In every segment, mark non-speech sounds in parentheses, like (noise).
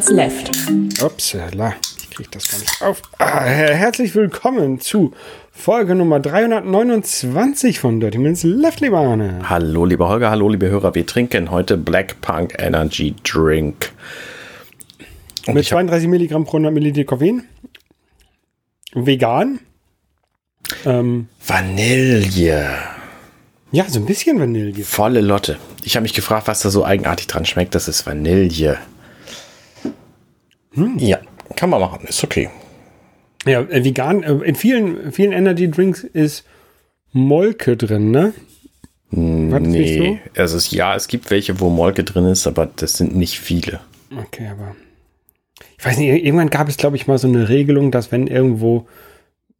Minutes Left. Upsala, ich krieg das gar nicht auf. Ah, herzlich willkommen zu Folge Nummer 329 von Dirty Minutes Left, lieber Arne. Hallo, lieber Holger, hallo, liebe Hörer. Wir trinken heute Black Punk Energy Drink. Und Mit 32 Milligramm pro 100 Milliliter Koffein. Vegan. Ähm, Vanille. Ja, so ein bisschen Vanille. Volle Lotte. Ich habe mich gefragt, was da so eigenartig dran schmeckt. Das ist Vanille. Hm. Ja, kann man machen. Ist okay. Ja, äh, vegan. Äh, in vielen, vielen Energy Drinks ist Molke drin, ne? War nee, so? also es, ja, es gibt welche, wo Molke drin ist, aber das sind nicht viele. Okay, aber ich weiß nicht, irgendwann gab es, glaube ich, mal so eine Regelung, dass wenn irgendwo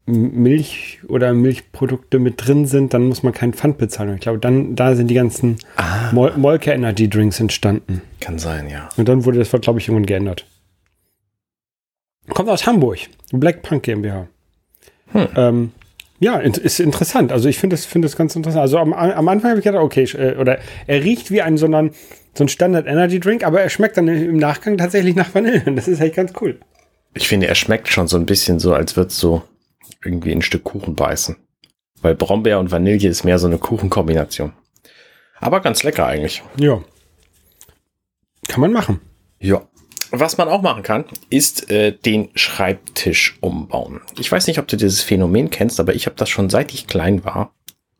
Milch oder Milchprodukte mit drin sind, dann muss man keinen Pfand bezahlen. Ich glaube, dann da sind die ganzen ah. Mol Molke Energy Drinks entstanden. Kann sein, ja. Und dann wurde das, glaube ich, irgendwann geändert. Kommt aus Hamburg, Black Punk GmbH. Hm. Ähm, ja, ist interessant. Also ich finde das, finde das ganz interessant. Also am, am Anfang habe ich gedacht, okay, äh, oder er riecht wie ein, sondern so ein Standard Energy Drink, aber er schmeckt dann im Nachgang tatsächlich nach Vanille. (laughs) Das ist echt ganz cool. Ich finde, er schmeckt schon so ein bisschen so, als würde so irgendwie ein Stück Kuchen beißen. Weil Brombeer und Vanille ist mehr so eine Kuchenkombination. Aber ganz lecker eigentlich. Ja. Kann man machen. Ja. Was man auch machen kann, ist äh, den Schreibtisch umbauen. Ich weiß nicht, ob du dieses Phänomen kennst, aber ich habe das schon seit ich klein war.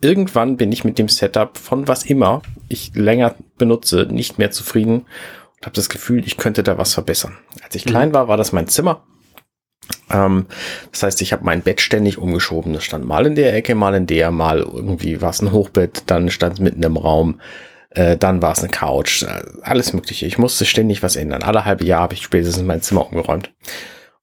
Irgendwann bin ich mit dem Setup von was immer ich länger benutze nicht mehr zufrieden und habe das Gefühl, ich könnte da was verbessern. Als ich mhm. klein war, war das mein Zimmer ähm, das heißt, ich habe mein Bett ständig umgeschoben. Das stand mal in der Ecke, mal in der, mal irgendwie war es ein Hochbett, dann stand es mitten im Raum, äh, dann war es eine Couch, äh, alles Mögliche. Ich musste ständig was ändern. Alle halbe Jahr habe ich spätestens mein Zimmer umgeräumt.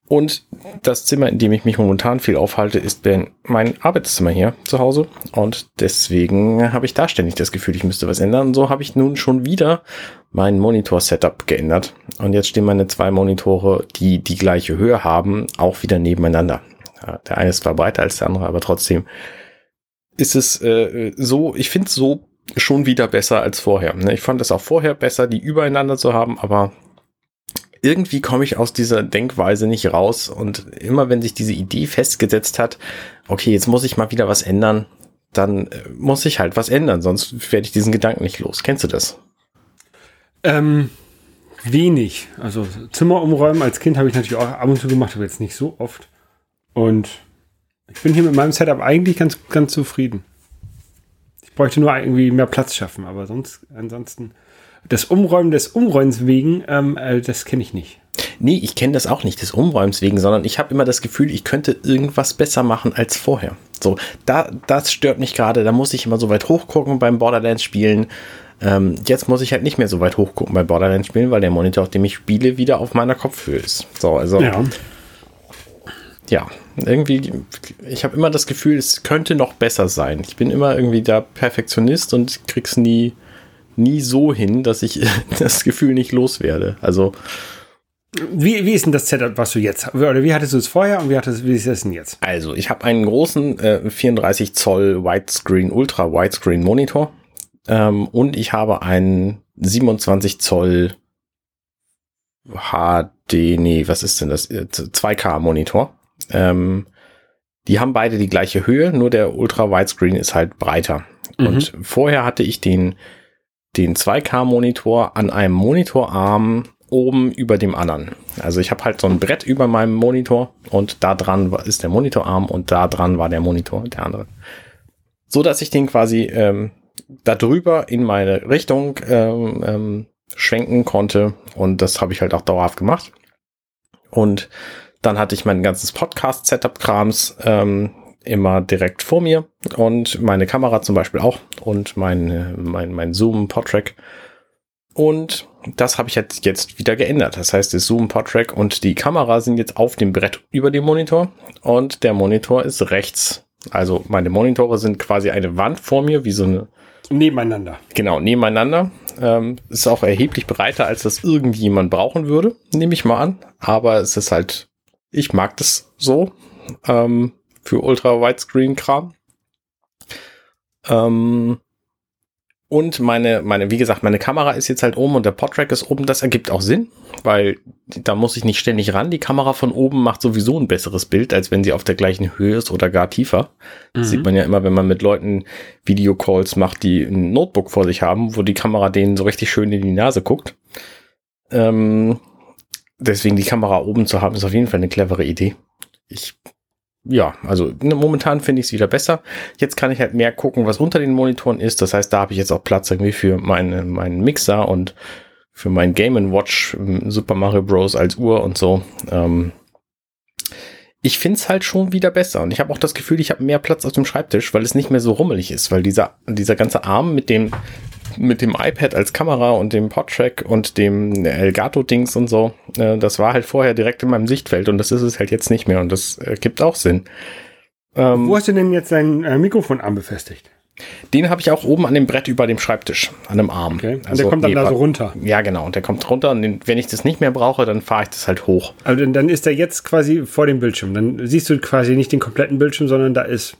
Und das Zimmer, in dem ich mich momentan viel aufhalte, ist mein Arbeitszimmer hier zu Hause. Und deswegen habe ich da ständig das Gefühl, ich müsste was ändern. Und so habe ich nun schon wieder mein Monitor-Setup geändert. Und jetzt stehen meine zwei Monitore, die die gleiche Höhe haben, auch wieder nebeneinander. Der eine ist zwar breiter als der andere, aber trotzdem ist es äh, so, ich finde es so schon wieder besser als vorher. Ne? Ich fand es auch vorher besser, die übereinander zu haben, aber irgendwie komme ich aus dieser Denkweise nicht raus. Und immer wenn sich diese Idee festgesetzt hat, okay, jetzt muss ich mal wieder was ändern, dann äh, muss ich halt was ändern, sonst werde ich diesen Gedanken nicht los. Kennst du das? Ähm, wenig. Also Zimmer umräumen als Kind habe ich natürlich auch ab und zu gemacht, aber jetzt nicht so oft. Und ich bin hier mit meinem Setup eigentlich ganz, ganz zufrieden. Ich bräuchte nur irgendwie mehr Platz schaffen, aber sonst, ansonsten das Umräumen des Umräumens wegen, ähm, äh, das kenne ich nicht. Nee, ich kenne das auch nicht des Umräumens wegen, sondern ich habe immer das Gefühl, ich könnte irgendwas besser machen als vorher. So, da, das stört mich gerade. Da muss ich immer so weit hochgucken beim Borderlands spielen. Ähm, jetzt muss ich halt nicht mehr so weit hochgucken beim Borderlands spielen, weil der Monitor, auf dem ich spiele, wieder auf meiner Kopfhöhe ist. So, also. Ja. Ja, irgendwie, ich habe immer das Gefühl, es könnte noch besser sein. Ich bin immer irgendwie der Perfektionist und krieg's nie nie so hin, dass ich (laughs) das Gefühl nicht loswerde. Also. Wie, wie ist denn das Setup, was du jetzt Oder wie hattest du es vorher und wie, hattest, wie ist es denn jetzt? Also, ich habe einen großen äh, 34 Zoll Widescreen, Ultra Widescreen Monitor ähm, und ich habe einen 27 Zoll HD, nee, was ist denn das? 2K äh, Monitor. Ähm, die haben beide die gleiche Höhe, nur der Ultra Widescreen ist halt breiter. Mhm. Und vorher hatte ich den den 2K-Monitor an einem Monitorarm oben über dem anderen. Also ich habe halt so ein Brett über meinem Monitor und da dran ist der Monitorarm und da dran war der Monitor, der andere. So dass ich den quasi ähm, da drüber in meine Richtung ähm, ähm, schwenken konnte und das habe ich halt auch dauerhaft gemacht. Und dann hatte ich mein ganzes Podcast-Setup-Krams ähm, immer direkt vor mir und meine Kamera zum Beispiel auch und mein, mein, mein Zoom Podtrack. Und das habe ich jetzt, jetzt wieder geändert. Das heißt, das Zoom Podtrack und die Kamera sind jetzt auf dem Brett über dem Monitor und der Monitor ist rechts. Also meine Monitore sind quasi eine Wand vor mir, wie so eine. Nebeneinander. Genau, nebeneinander. Ähm, ist auch erheblich breiter, als das irgendjemand brauchen würde, nehme ich mal an. Aber es ist halt, ich mag das so. Ähm, für Ultra-Widescreen-Kram. Ähm, Und meine, meine, wie gesagt, meine Kamera ist jetzt halt oben und der Podtrack ist oben. Das ergibt auch Sinn, weil da muss ich nicht ständig ran. Die Kamera von oben macht sowieso ein besseres Bild, als wenn sie auf der gleichen Höhe ist oder gar tiefer. Mhm. Das sieht man ja immer, wenn man mit Leuten Videocalls macht, die ein Notebook vor sich haben, wo die Kamera denen so richtig schön in die Nase guckt. Ähm, deswegen die Kamera oben zu haben, ist auf jeden Fall eine clevere Idee. Ich ja, also ne, momentan finde ich es wieder besser. Jetzt kann ich halt mehr gucken, was unter den Monitoren ist. Das heißt, da habe ich jetzt auch Platz irgendwie für meine, meinen Mixer und für mein Game Watch ähm, Super Mario Bros. als Uhr und so. Ähm, ich finde es halt schon wieder besser. Und ich habe auch das Gefühl, ich habe mehr Platz auf dem Schreibtisch, weil es nicht mehr so rummelig ist, weil dieser, dieser ganze Arm mit dem, mit dem iPad als Kamera und dem Podtrack und dem Elgato-Dings und so, äh, das war halt vorher direkt in meinem Sichtfeld und das ist es halt jetzt nicht mehr und das äh, gibt auch Sinn. Ähm, Wo hast du denn jetzt dein äh, Mikrofonarm befestigt? Den habe ich auch oben an dem Brett über dem Schreibtisch, an einem Arm. Okay. Und also, der kommt dann nee, da so runter. Ja, genau. Und der kommt runter und wenn ich das nicht mehr brauche, dann fahre ich das halt hoch. Also dann ist der jetzt quasi vor dem Bildschirm. Dann siehst du quasi nicht den kompletten Bildschirm, sondern da ist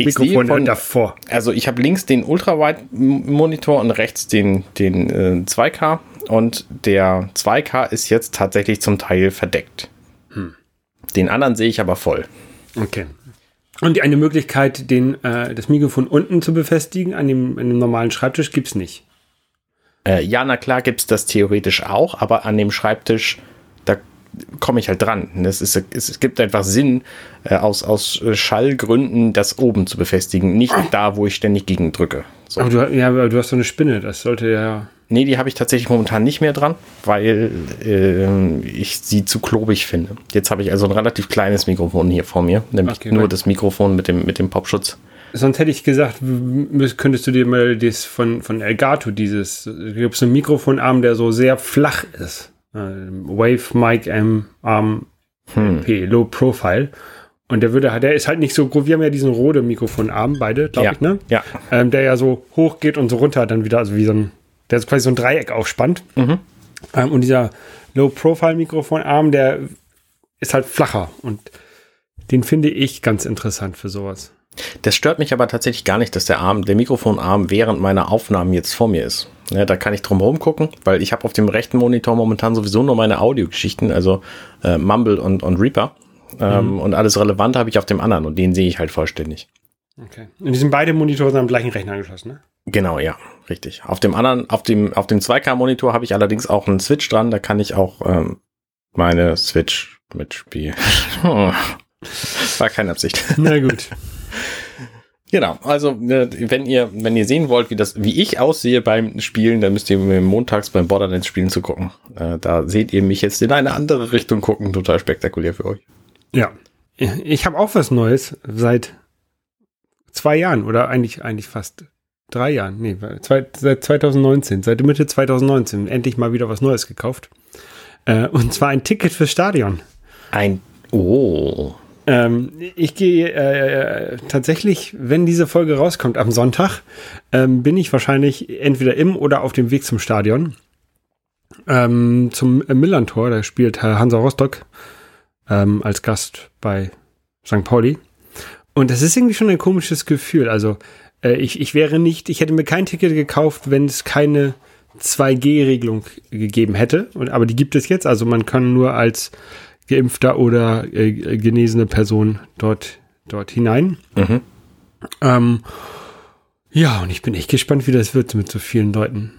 Mikrofon von, davor. Also ich habe links den Ultrawide-Monitor und rechts den, den äh, 2K. Und der 2K ist jetzt tatsächlich zum Teil verdeckt. Hm. Den anderen sehe ich aber voll. Okay. Und eine Möglichkeit, den, äh, das Mikrofon unten zu befestigen an dem, an dem normalen Schreibtisch, gibt es nicht. Äh, ja, na klar gibt es das theoretisch auch, aber an dem Schreibtisch komme ich halt dran. Es, ist, es, gibt einfach Sinn, äh, aus, aus Schallgründen das oben zu befestigen, nicht da, wo ich ständig gegen drücke. So. Aber du, ja, aber du hast so eine Spinne, das sollte ja. Nee, die habe ich tatsächlich momentan nicht mehr dran, weil äh, ich sie zu klobig finde. Jetzt habe ich also ein relativ kleines Mikrofon hier vor mir, nämlich okay, nur das Mikrofon mit dem, mit dem Popschutz. Sonst hätte ich gesagt, könntest du dir mal das von, von Elgato, dieses, gibt es einen Mikrofonarm, der so sehr flach ist. Äh, Wave Mic M Arm hm. P, Low Profile. Und der würde, der ist halt nicht so groß. Wir haben ja diesen Rode Mikrofonarm, beide, glaube ja. ich, ne? Ja. Ähm, der ja so hoch geht und so runter dann wieder, also wie so ein, der ist quasi so ein Dreieck aufspannt. Mhm. Ähm, und dieser Low Profile Mikrofonarm, der ist halt flacher und den finde ich ganz interessant für sowas. Das stört mich aber tatsächlich gar nicht, dass der Arm, der Mikrofonarm während meiner Aufnahmen jetzt vor mir ist. Ja, da kann ich drum herum gucken, weil ich habe auf dem rechten Monitor momentan sowieso nur meine Audiogeschichten, also äh, Mumble und, und Reaper. Ähm, mhm. Und alles Relevante habe ich auf dem anderen und den sehe ich halt vollständig. Okay. Und die sind beide Monitore am gleichen Rechner angeschlossen, ne? Genau, ja, richtig. Auf dem anderen, auf dem, auf dem 2K-Monitor habe ich allerdings auch einen Switch dran, da kann ich auch ähm, meine Switch mitspielen. (laughs) War keine Absicht. (laughs) Na gut. (laughs) Genau, also äh, wenn ihr, wenn ihr sehen wollt, wie das, wie ich aussehe beim Spielen, dann müsst ihr mir montags beim Borderlands Spielen zu gucken. Äh, da seht ihr mich jetzt in eine andere Richtung gucken, total spektakulär für euch. Ja, ich habe auch was Neues seit zwei Jahren oder eigentlich eigentlich fast drei Jahren, nee, zwei, seit 2019, seit Mitte 2019 endlich mal wieder was Neues gekauft. Äh, und zwar ein Ticket fürs Stadion. Ein Oh. Ähm, ich gehe äh, tatsächlich, wenn diese Folge rauskommt am Sonntag, ähm, bin ich wahrscheinlich entweder im oder auf dem Weg zum Stadion. Ähm, zum Millantor, da spielt Hansa Rostock ähm, als Gast bei St. Pauli. Und das ist irgendwie schon ein komisches Gefühl. Also äh, ich, ich wäre nicht, ich hätte mir kein Ticket gekauft, wenn es keine 2G-Regelung gegeben hätte. Und, aber die gibt es jetzt. Also man kann nur als geimpfter oder äh, genesene Person dort, dort hinein. Mhm. Ähm, ja, und ich bin echt gespannt, wie das wird mit so vielen Leuten.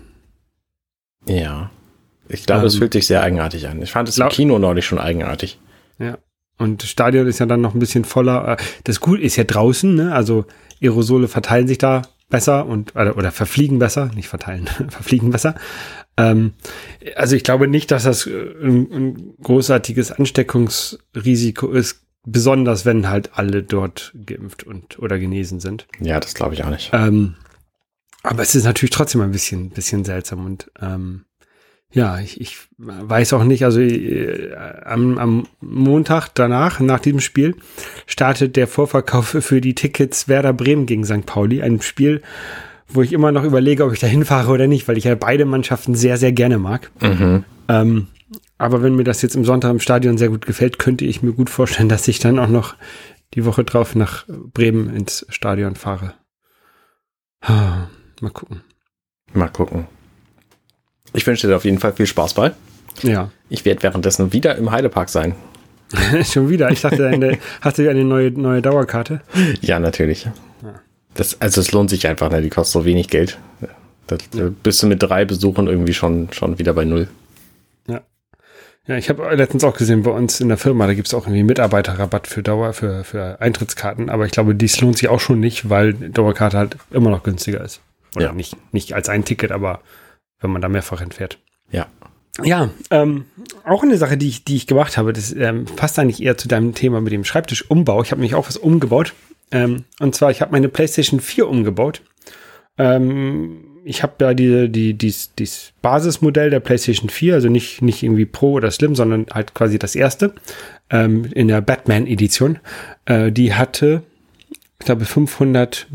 Ja. Ich glaube, es ähm, fühlt sich sehr eigenartig an. Ich fand es im Kino neulich schon eigenartig. Ja. Und das Stadion ist ja dann noch ein bisschen voller. Äh, das Gut ist ja draußen, ne? Also Aerosole verteilen sich da besser und oder, oder verfliegen besser, nicht verteilen, (laughs) verfliegen besser. Ähm, also ich glaube nicht, dass das äh, ein, ein großartiges Ansteckungsrisiko ist, besonders wenn halt alle dort geimpft und oder genesen sind. Ja, das glaube ich auch nicht. Ähm, aber es ist natürlich trotzdem ein bisschen, bisschen seltsam und ähm, ja, ich, ich weiß auch nicht, also äh, am, am Montag danach, nach diesem Spiel, startet der Vorverkauf für die Tickets Werder Bremen gegen St. Pauli, ein Spiel, wo ich immer noch überlege, ob ich da hinfahre oder nicht, weil ich ja beide Mannschaften sehr, sehr gerne mag. Mhm. Ähm, aber wenn mir das jetzt im Sonntag im Stadion sehr gut gefällt, könnte ich mir gut vorstellen, dass ich dann auch noch die Woche drauf nach Bremen ins Stadion fahre. Mal gucken. Mal gucken. Ich wünsche dir auf jeden Fall viel Spaß bei. Ja. Ich werde währenddessen wieder im Heidepark sein. (laughs) Schon wieder. Ich dachte, eine, (laughs) hast du eine neue, neue Dauerkarte? Ja, natürlich. Das, also es lohnt sich einfach, ne? Die kostet so wenig Geld. Das, ja. Bist du mit drei Besuchen irgendwie schon, schon wieder bei null. Ja. Ja, ich habe letztens auch gesehen, bei uns in der Firma, da gibt es auch irgendwie Mitarbeiterrabatt für Dauer, für, für Eintrittskarten, aber ich glaube, dies lohnt sich auch schon nicht, weil Dauerkarte halt immer noch günstiger ist. Oder ja. nicht, nicht als ein Ticket, aber wenn man da mehrfach entfährt. Ja. Ja, ähm, auch eine Sache, die ich, die ich gemacht habe, das ähm, passt eigentlich eher zu deinem Thema mit dem Schreibtischumbau. Ich habe nämlich auch was umgebaut. Ähm, und zwar, ich habe meine PlayStation 4 umgebaut. Ähm, ich habe ja die, die, dies, dies Basismodell der PlayStation 4, also nicht, nicht irgendwie Pro oder Slim, sondern halt quasi das erste ähm, in der Batman-Edition. Äh, die hatte, ich glaube, 500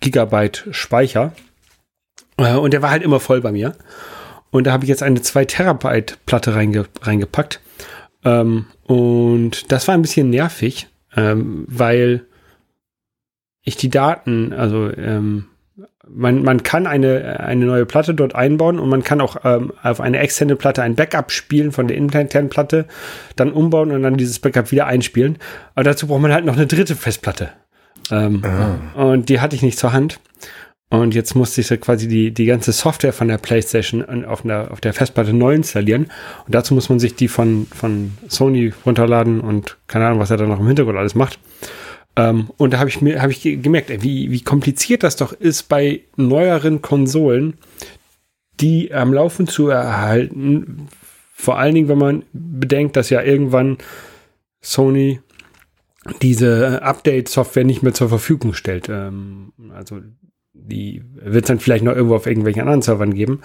Gigabyte Speicher. Äh, und der war halt immer voll bei mir. Und da habe ich jetzt eine 2 Terabyte Platte reinge reingepackt. Ähm, und das war ein bisschen nervig, ähm, weil ich die Daten, also ähm, man, man kann eine, eine neue Platte dort einbauen und man kann auch ähm, auf eine externe Platte ein Backup spielen von der internen Platte, dann umbauen und dann dieses Backup wieder einspielen. Aber dazu braucht man halt noch eine dritte Festplatte. Ähm, ah. Und die hatte ich nicht zur Hand. Und jetzt musste ich quasi die, die ganze Software von der PlayStation auf der, auf der Festplatte neu installieren. Und dazu muss man sich die von, von Sony runterladen und keine Ahnung, was er da noch im Hintergrund alles macht. Ähm, und da habe ich mir habe ich gemerkt, ey, wie, wie kompliziert das doch ist bei neueren Konsolen, die am Laufen zu erhalten. Vor allen Dingen, wenn man bedenkt, dass ja irgendwann Sony diese Update-Software nicht mehr zur Verfügung stellt. Ähm, also die wird es dann vielleicht noch irgendwo auf irgendwelchen anderen Servern geben.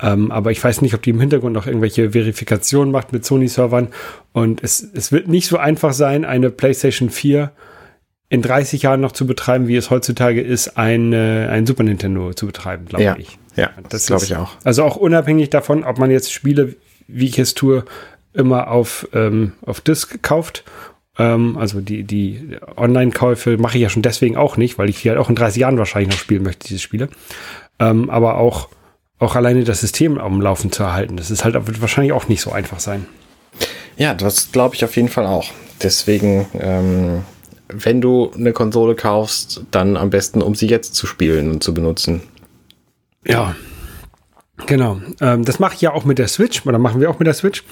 Ähm, aber ich weiß nicht, ob die im Hintergrund noch irgendwelche Verifikationen macht mit Sony-Servern. Und es, es wird nicht so einfach sein, eine PlayStation 4 in 30 Jahren noch zu betreiben, wie es heutzutage ist, ein, äh, ein Super Nintendo zu betreiben, glaube ja, ich. Ja, das glaube ich auch. Also auch unabhängig davon, ob man jetzt Spiele, wie ich es tue, immer auf, ähm, auf Disk kauft. Ähm, also die, die Online-Käufe mache ich ja schon deswegen auch nicht, weil ich die halt auch in 30 Jahren wahrscheinlich noch spielen möchte, diese Spiele. Ähm, aber auch, auch alleine das System am Laufen zu erhalten, das ist halt wird wahrscheinlich auch nicht so einfach sein. Ja, das glaube ich auf jeden Fall auch. Deswegen ähm, wenn du eine Konsole kaufst, dann am besten, um sie jetzt zu spielen und zu benutzen. Ja, genau. Ähm, das mache ich ja auch mit der Switch, oder machen wir auch mit der Switch.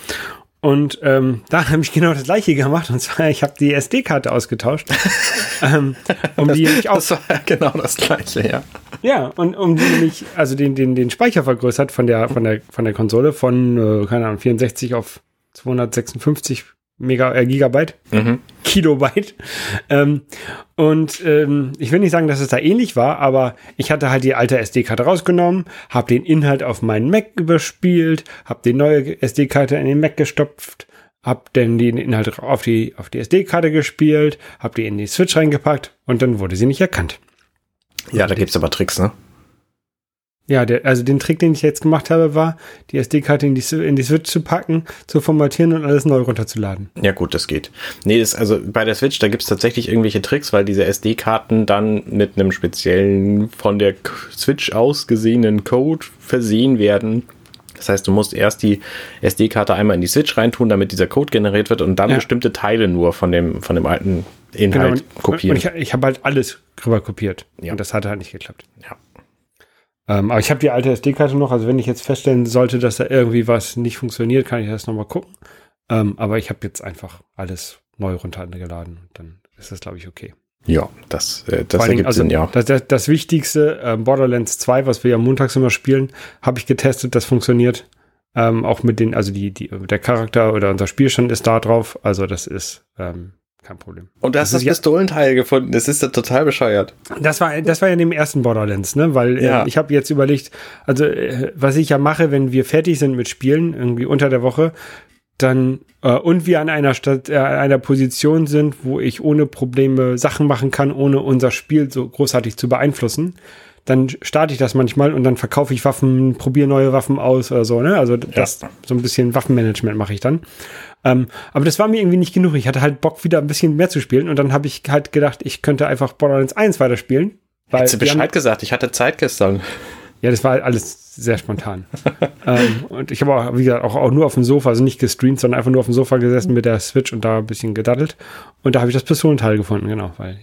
Und ähm, da habe ich genau das gleiche gemacht. Und zwar, ich habe die SD-Karte ausgetauscht. (laughs) ähm, um das, die auch, das war genau das gleiche, ja. Ja, und um die nämlich, also den, den, den Speicher vergrößert von der, von der, von der Konsole von, äh, keine Ahnung, 64 auf 256 Mega, äh, Gigabyte, mhm. (laughs) Kilobyte. Ähm, und ähm, ich will nicht sagen, dass es da ähnlich war, aber ich hatte halt die alte SD-Karte rausgenommen, habe den Inhalt auf meinen Mac überspielt, habe die neue SD-Karte in den Mac gestopft, habe dann den Inhalt auf die, auf die SD-Karte gespielt, habe die in die Switch reingepackt und dann wurde sie nicht erkannt. Ja, da gibt's aber Tricks, ne? Ja, der, also den Trick, den ich jetzt gemacht habe, war, die SD-Karte in die, in die Switch zu packen, zu formatieren und alles neu runterzuladen. Ja, gut, das geht. Nee, das, also bei der Switch, da gibt's tatsächlich irgendwelche Tricks, weil diese SD-Karten dann mit einem speziellen von der Switch aus gesehenen Code versehen werden. Das heißt, du musst erst die SD-Karte einmal in die Switch reintun, damit dieser Code generiert wird und dann ja. bestimmte Teile nur von dem, von dem alten Inhalt genau, und, kopieren. Und ich, ich habe halt alles rüber kopiert. Ja. Und das hat halt nicht geklappt. Ja. Ähm, aber ich habe die alte SD-Karte noch, also wenn ich jetzt feststellen sollte, dass da irgendwie was nicht funktioniert, kann ich das nochmal gucken. Ähm, aber ich habe jetzt einfach alles neu runtergeladen. Dann ist das, glaube ich, okay. Ja, das, äh, das ergibt also, Sinn, ja. Das, das, das Wichtigste, äh, Borderlands 2, was wir ja montags immer spielen, habe ich getestet, das funktioniert. Ähm, auch mit den, also die, die, der Charakter oder unser Spielstand ist da drauf. Also das ist ähm, kein Problem. Und du hast das, das Pistolenteil gefunden. Das ist ja total bescheuert. Das war, das war ja in dem ersten Borderlands, ne? Weil äh, ja. äh, ich habe jetzt überlegt, also äh, was ich ja mache, wenn wir fertig sind mit Spielen, irgendwie unter der Woche, dann äh, und wir an einer Stadt, äh, einer Position sind, wo ich ohne Probleme Sachen machen kann, ohne unser Spiel so großartig zu beeinflussen, dann starte ich das manchmal und dann verkaufe ich Waffen, probiere neue Waffen aus oder so, ne? Also das ja. so ein bisschen Waffenmanagement mache ich dann. Ähm, aber das war mir irgendwie nicht genug. Ich hatte halt Bock, wieder ein bisschen mehr zu spielen. Und dann habe ich halt gedacht, ich könnte einfach Borderlands 1 weiterspielen. Weil Hättest du Bescheid gesagt, ich hatte Zeit gestern. Ja, das war halt alles sehr spontan. (laughs) ähm, und ich habe auch, wie gesagt, auch, auch nur auf dem Sofa, also nicht gestreamt, sondern einfach nur auf dem Sofa gesessen mit der Switch und da ein bisschen gedaddelt. Und da habe ich das Pistolenteil gefunden, genau. Weil,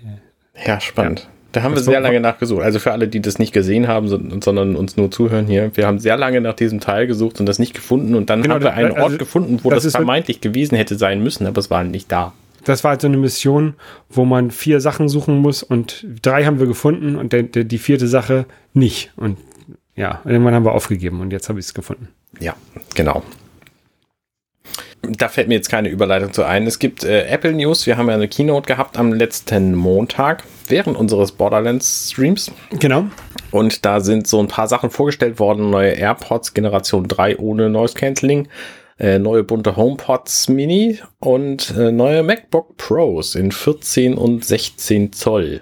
ja, spannend. Ja. Da haben das wir sehr lange nachgesucht. Also für alle, die das nicht gesehen haben, sondern uns nur zuhören hier, wir haben sehr lange nach diesem Teil gesucht und das nicht gefunden. Und dann genau, haben wir einen also, Ort gefunden, wo das, das vermeintlich gewesen hätte sein müssen, aber es war nicht da. Das war halt so eine Mission, wo man vier Sachen suchen muss und drei haben wir gefunden und der, der, die vierte Sache nicht. Und ja, irgendwann haben wir aufgegeben und jetzt habe ich es gefunden. Ja, genau. Da fällt mir jetzt keine Überleitung zu ein. Es gibt äh, Apple News. Wir haben ja eine Keynote gehabt am letzten Montag während unseres Borderlands Streams. Genau. Und da sind so ein paar Sachen vorgestellt worden. Neue AirPods Generation 3 ohne Noise Cancelling. Äh, neue bunte HomePods Mini und äh, neue MacBook Pros in 14 und 16 Zoll.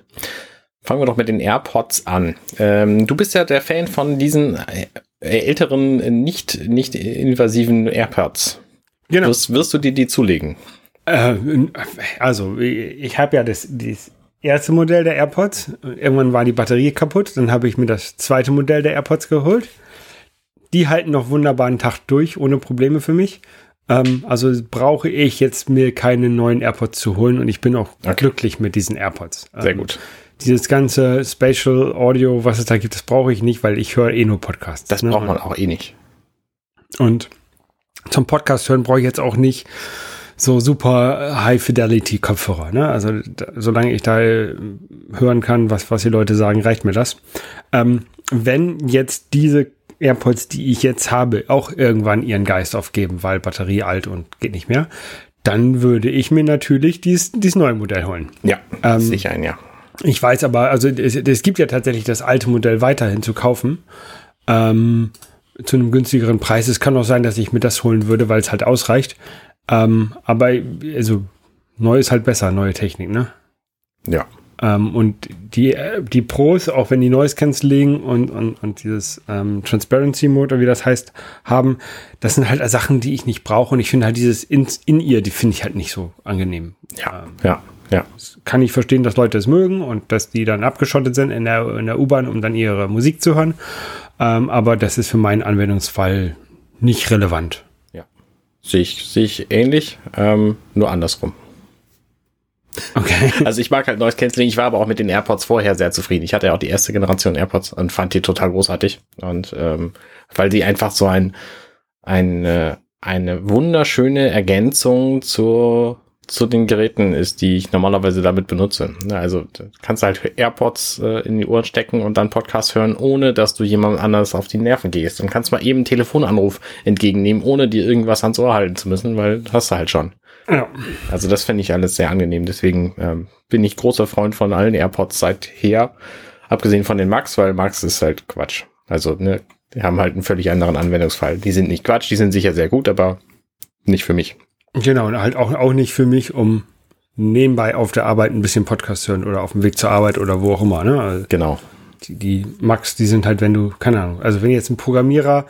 Fangen wir doch mit den AirPods an. Ähm, du bist ja der Fan von diesen äh, älteren, nicht, nicht invasiven AirPods. Genau. Wirst, wirst du dir die zulegen? Äh, also, ich habe ja das, das erste Modell der AirPods. Irgendwann war die Batterie kaputt. Dann habe ich mir das zweite Modell der AirPods geholt. Die halten noch wunderbar einen Tag durch, ohne Probleme für mich. Ähm, also brauche ich jetzt mir keine neuen AirPods zu holen und ich bin auch okay. glücklich mit diesen AirPods. Sehr ähm, gut. Dieses ganze Spatial Audio, was es da gibt, das brauche ich nicht, weil ich höre eh nur Podcasts. Das ne? braucht man auch eh nicht. Und zum Podcast hören brauche ich jetzt auch nicht so super High-Fidelity-Kopfhörer. Ne? Also da, solange ich da äh, hören kann, was, was die Leute sagen, reicht mir das. Ähm, wenn jetzt diese AirPods, die ich jetzt habe, auch irgendwann ihren Geist aufgeben, weil Batterie alt und geht nicht mehr, dann würde ich mir natürlich dieses, dieses neue Modell holen. Ja, ähm, sicher ein, ja. Ich weiß aber, also es, es, gibt ja tatsächlich das alte Modell weiterhin zu kaufen. Ähm, zu einem günstigeren Preis. Es kann auch sein, dass ich mir das holen würde, weil es halt ausreicht. Ähm, aber also neu ist halt besser, neue Technik, ne? Ja. Ähm, und die, die Pros, auch wenn die Noise Cancelling und, und, und dieses ähm, Transparency Mode, wie das heißt, haben, das sind halt Sachen, die ich nicht brauche. Und ich finde halt dieses In-Ear, die finde ich halt nicht so angenehm. Ja, ähm, ja, ja. Kann ich verstehen, dass Leute es mögen und dass die dann abgeschottet sind in der, in der U-Bahn, um dann ihre Musik zu hören. Ähm, aber das ist für meinen Anwendungsfall nicht relevant. Ja. Sehe ich, sehe ich ähnlich, ähm, nur andersrum. Okay. (laughs) Also ich mag halt Noise Cancelling. Ich war aber auch mit den AirPods vorher sehr zufrieden. Ich hatte ja auch die erste Generation AirPods und fand die total großartig. Und ähm, weil die einfach so ein, ein äh, eine wunderschöne Ergänzung zur zu den Geräten ist, die ich normalerweise damit benutze. Also kannst halt AirPods äh, in die Ohren stecken und dann Podcast hören, ohne dass du jemand anders auf die Nerven gehst. Dann kannst du mal eben einen Telefonanruf entgegennehmen, ohne dir irgendwas ans Ohr halten zu müssen, weil hast du halt schon. Ja. Also das finde ich alles sehr angenehm. Deswegen ähm, bin ich großer Freund von allen AirPods seither. Abgesehen von den Max, weil Max ist halt Quatsch. Also, ne, die haben halt einen völlig anderen Anwendungsfall. Die sind nicht Quatsch, die sind sicher sehr gut, aber nicht für mich. Genau, und halt auch, auch nicht für mich, um nebenbei auf der Arbeit ein bisschen Podcast hören oder auf dem Weg zur Arbeit oder wo auch immer. Ne? Also genau. Die, die Max, die sind halt, wenn du, keine Ahnung, also wenn jetzt ein Programmierer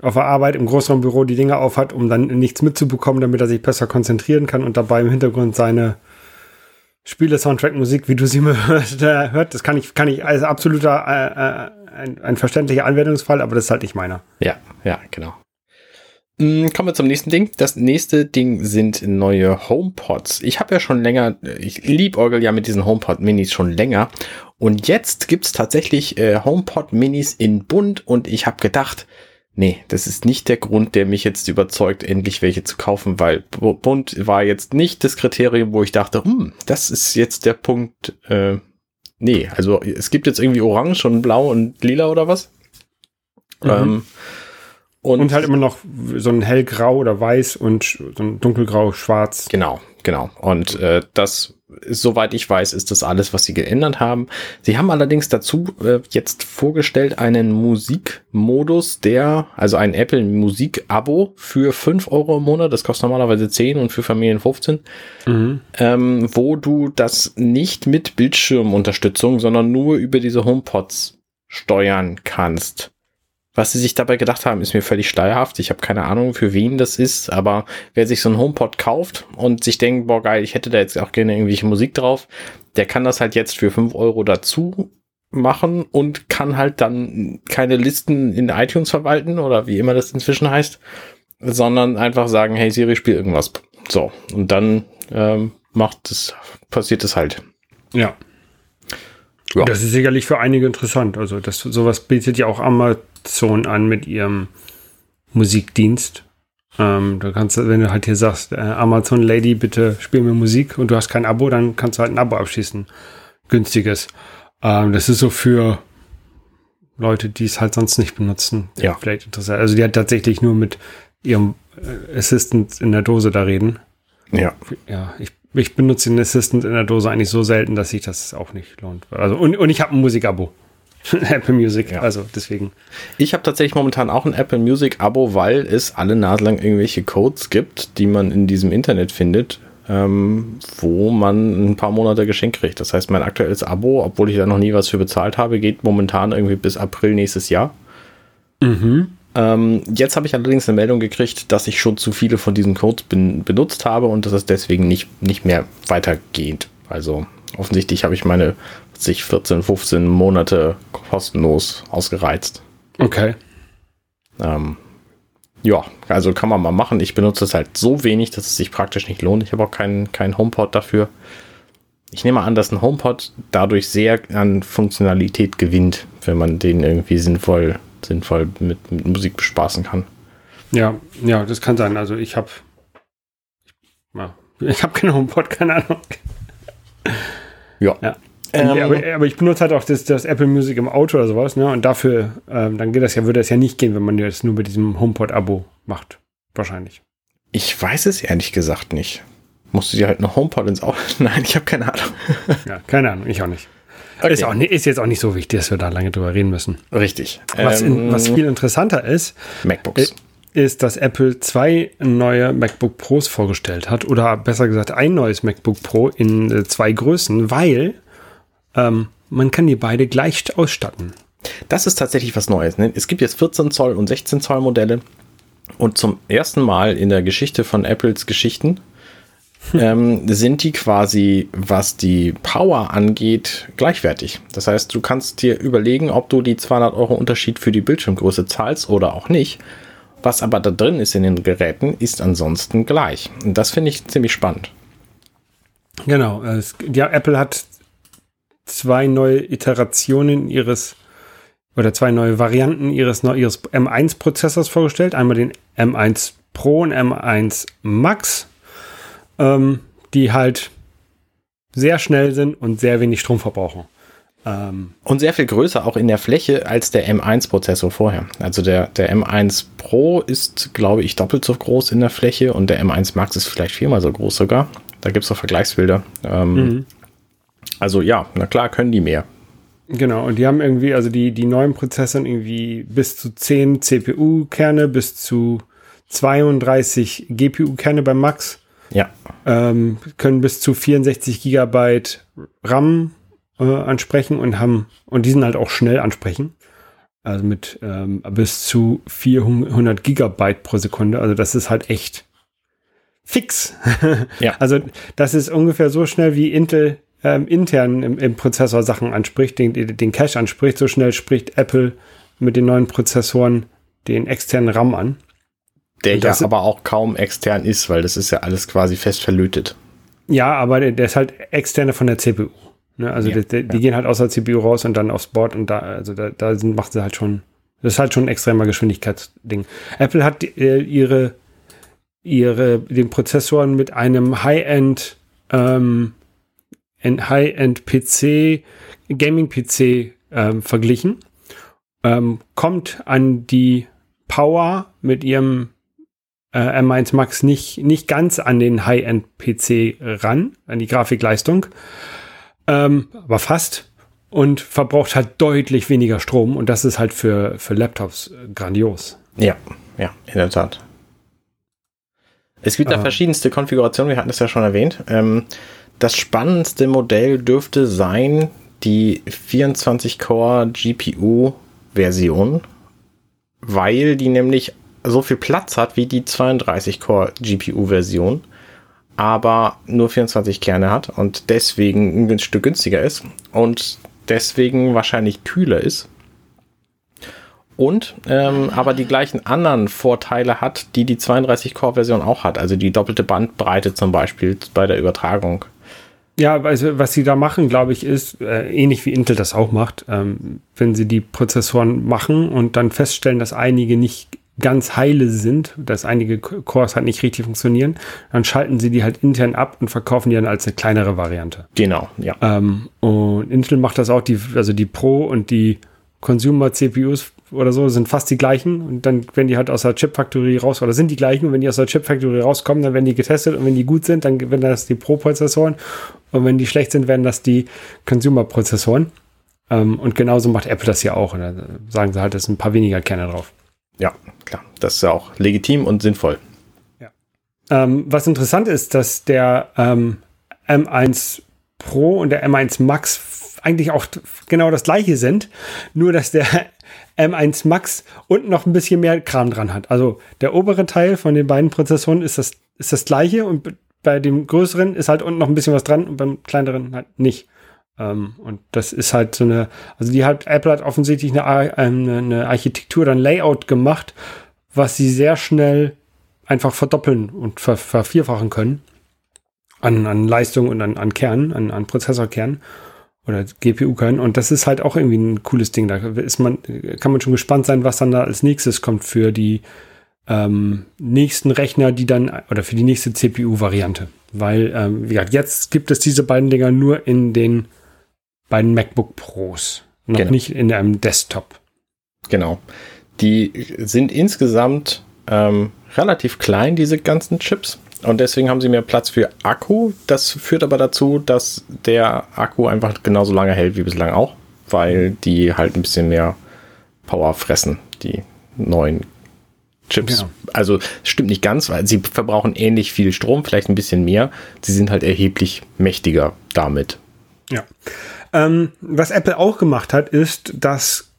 auf der Arbeit im Großraumbüro die Dinge aufhat, um dann nichts mitzubekommen, damit er sich besser konzentrieren kann und dabei im Hintergrund seine Spiele-Soundtrack-Musik, wie du sie mir (laughs) hört, hört, das kann ich, kann ich als absoluter äh, äh, ein, ein verständlicher Anwendungsfall, aber das ist halt nicht meiner. Ja, ja, genau. Mm, kommen wir zum nächsten Ding. Das nächste Ding sind neue HomePods. Ich habe ja schon länger, ich liebäugel ja mit diesen HomePod Minis schon länger. Und jetzt gibt's tatsächlich äh, HomePod Minis in bunt und ich habe gedacht, nee, das ist nicht der Grund, der mich jetzt überzeugt, endlich welche zu kaufen, weil bunt war jetzt nicht das Kriterium, wo ich dachte, hm, das ist jetzt der Punkt. Äh, nee, also es gibt jetzt irgendwie Orange und Blau und Lila oder was? Mhm. Ähm, und, und, halt immer noch so ein hellgrau oder weiß und so ein dunkelgrau, schwarz. Genau, genau. Und äh, das, soweit ich weiß, ist das alles, was sie geändert haben. Sie haben allerdings dazu äh, jetzt vorgestellt einen Musikmodus, der, also ein Apple Musik-Abo für fünf Euro im Monat, das kostet normalerweise 10 und für Familien 15, mhm. ähm, wo du das nicht mit Bildschirmunterstützung, sondern nur über diese HomePods steuern kannst. Was sie sich dabei gedacht haben, ist mir völlig schleierhaft. Ich habe keine Ahnung, für wen das ist, aber wer sich so ein HomePod kauft und sich denkt, boah geil, ich hätte da jetzt auch gerne irgendwelche Musik drauf, der kann das halt jetzt für fünf Euro dazu machen und kann halt dann keine Listen in iTunes verwalten oder wie immer das inzwischen heißt, sondern einfach sagen, hey Siri, spiel irgendwas. So, und dann ähm, macht es, passiert es halt. Ja. Ja. Das ist sicherlich für einige interessant. Also das sowas bietet ja auch Amazon an mit ihrem Musikdienst. Ähm, du kannst, wenn du halt hier sagst, äh, Amazon Lady, bitte spiel mir Musik und du hast kein Abo, dann kannst du halt ein Abo abschließen. Günstiges. Ähm, das ist so für Leute, die es halt sonst nicht benutzen. Ja. Vielleicht interessant. Also die hat tatsächlich nur mit ihrem äh, Assistant in der Dose da reden. Ja. Ja, ich, ich benutze den Assistant in der Dose eigentlich so selten, dass sich das auch nicht lohnt. Also, und, und ich habe ein Musikabo. (laughs) Apple Music, ja. also deswegen. Ich habe tatsächlich momentan auch ein Apple Music Abo, weil es alle Nase lang irgendwelche Codes gibt, die man in diesem Internet findet, ähm, wo man ein paar Monate geschenkt kriegt. Das heißt, mein aktuelles Abo, obwohl ich da noch nie was für bezahlt habe, geht momentan irgendwie bis April nächstes Jahr. Mhm. Ähm, jetzt habe ich allerdings eine Meldung gekriegt, dass ich schon zu viele von diesen Codes ben benutzt habe und das ist deswegen nicht, nicht mehr weitergehend. Also offensichtlich habe ich meine sich 14, 15 Monate kostenlos ausgereizt. Okay. Ähm, ja, also kann man mal machen. Ich benutze es halt so wenig, dass es sich praktisch nicht lohnt. Ich habe auch keinen kein HomePod dafür. Ich nehme an, dass ein HomePod dadurch sehr an Funktionalität gewinnt, wenn man den irgendwie sinnvoll, sinnvoll mit, mit Musik bespaßen kann. Ja, ja, das kann sein. Also ich habe ich habe keinen HomePod, keine Ahnung. Ja. ja. Ähm, ja, aber, aber, ich benutze halt auch das, das, Apple Music im Auto oder sowas, ne? Und dafür, ähm, dann geht das ja, würde das ja nicht gehen, wenn man das nur mit diesem HomePod-Abo macht. Wahrscheinlich. Ich weiß es ehrlich gesagt nicht. Musst du dir halt eine HomePod ins Auto? (laughs) Nein, ich habe keine Ahnung. ja, keine Ahnung, ich auch nicht. Okay. Ist, auch ist jetzt auch nicht so wichtig, dass wir da lange drüber reden müssen. Richtig. Was, in, was ähm, viel interessanter ist, MacBooks. ist, dass Apple zwei neue MacBook Pros vorgestellt hat. Oder besser gesagt, ein neues MacBook Pro in äh, zwei Größen, weil ähm, man kann die beide gleich ausstatten. Das ist tatsächlich was Neues. Ne? Es gibt jetzt 14 Zoll und 16 Zoll Modelle. Und zum ersten Mal in der Geschichte von Apples Geschichten ähm, sind die quasi, was die Power angeht, gleichwertig. Das heißt, du kannst dir überlegen, ob du die 200 Euro Unterschied für die Bildschirmgröße zahlst oder auch nicht. Was aber da drin ist in den Geräten, ist ansonsten gleich. Und das finde ich ziemlich spannend. Genau. Es, ja, Apple hat zwei neue Iterationen ihres oder zwei neue Varianten ihres, ihres M1-Prozessors vorgestellt. Einmal den M1 Pro und M1 Max, ähm, die halt sehr schnell sind und sehr wenig Strom verbrauchen. Ähm, und sehr viel größer auch in der Fläche als der M1-Prozessor vorher. Also der, der M1 Pro ist, glaube ich, doppelt so groß in der Fläche und der M1 Max ist vielleicht viermal so groß sogar. Da gibt es auch Vergleichsbilder. Ähm, mhm. Also ja, na klar können die mehr. Genau, und die haben irgendwie, also die, die neuen Prozessoren irgendwie bis zu 10 CPU-Kerne, bis zu 32 GPU-Kerne beim Max. Ja. Ähm, können bis zu 64 Gigabyte RAM äh, ansprechen und haben, und die sind halt auch schnell ansprechen. Also mit ähm, bis zu 400 Gigabyte pro Sekunde. Also das ist halt echt fix. ja. (laughs) Also das ist ungefähr so schnell wie Intel ähm, intern im, im, Prozessor Sachen anspricht, den, den Cache anspricht, so schnell spricht Apple mit den neuen Prozessoren den externen RAM an. Der ja aber auch kaum extern ist, weil das ist ja alles quasi fest verlötet. Ja, aber der, der ist halt externe von der CPU. Ne? Also ja, der, der, ja. die gehen halt aus der CPU raus und dann aufs Board und da, also da, da sind, macht sie halt schon, das ist halt schon ein extremer Geschwindigkeitsding. Apple hat äh, ihre, ihre, den Prozessoren mit einem High-End ähm, High-End-PC, Gaming-PC ähm, verglichen. Ähm, kommt an die Power mit ihrem äh, M1 Max nicht, nicht ganz an den High-End-PC ran, an die Grafikleistung, ähm, aber fast und verbraucht halt deutlich weniger Strom und das ist halt für, für Laptops grandios. Ja, ja, in der Tat. Es gibt da verschiedenste Konfigurationen, wir hatten es ja schon erwähnt. Ähm, das spannendste Modell dürfte sein die 24-Core GPU-Version, weil die nämlich so viel Platz hat wie die 32-Core GPU-Version, aber nur 24 Kerne hat und deswegen ein Stück günstiger ist. Und deswegen wahrscheinlich kühler ist. Und ähm, aber die gleichen anderen Vorteile hat, die die 32-Core-Version auch hat. Also die doppelte Bandbreite zum Beispiel bei der Übertragung. Ja, also was sie da machen, glaube ich, ist äh, ähnlich wie Intel das auch macht. Ähm, wenn sie die Prozessoren machen und dann feststellen, dass einige nicht ganz heile sind, dass einige Cores halt nicht richtig funktionieren, dann schalten sie die halt intern ab und verkaufen die dann als eine kleinere Variante. Genau, ja. Ähm, und Intel macht das auch, die, also die Pro und die Consumer CPUs oder so sind fast die gleichen und dann wenn die halt aus der Chip Factory raus oder sind die gleichen und wenn die aus der Chip Factory rauskommen, dann werden die getestet und wenn die gut sind, dann werden das die Pro Prozessoren und wenn die schlecht sind, werden das die Consumer Prozessoren. Ähm, und genauso macht Apple das ja auch und dann sagen sie halt, es sind ein paar weniger Kerne drauf. Ja, klar. Das ist ja auch legitim und sinnvoll. Ja. Ähm, was interessant ist, dass der ähm, M1 Pro und der M1 Max eigentlich auch genau das gleiche sind, nur dass der (laughs) M1 Max unten noch ein bisschen mehr Kram dran hat. Also der obere Teil von den beiden Prozessoren ist das, ist das gleiche und bei dem größeren ist halt unten noch ein bisschen was dran und beim kleineren halt nicht. Ähm, und das ist halt so eine, also die hat, Apple hat offensichtlich eine, eine, eine Architektur, dann Layout gemacht, was sie sehr schnell einfach verdoppeln und ver, vervierfachen können an, an Leistung und an, an Kernen, an, an Prozessorkernen oder GPU-Kernen. Und das ist halt auch irgendwie ein cooles Ding. Da ist man, kann man schon gespannt sein, was dann da als nächstes kommt für die ähm, nächsten Rechner, die dann, oder für die nächste CPU-Variante. Weil, ähm, wie gesagt, jetzt gibt es diese beiden Dinger nur in den beiden MacBook Pros, noch genau. nicht in einem Desktop. Genau. Die sind insgesamt ähm, relativ klein, diese ganzen Chips. Und deswegen haben sie mehr Platz für Akku. Das führt aber dazu, dass der Akku einfach genauso lange hält wie bislang auch, weil die halt ein bisschen mehr Power fressen, die neuen Chips. Genau. Also stimmt nicht ganz, weil sie verbrauchen ähnlich viel Strom, vielleicht ein bisschen mehr. Sie sind halt erheblich mächtiger damit. Ja. Ähm, was Apple auch gemacht hat, ist das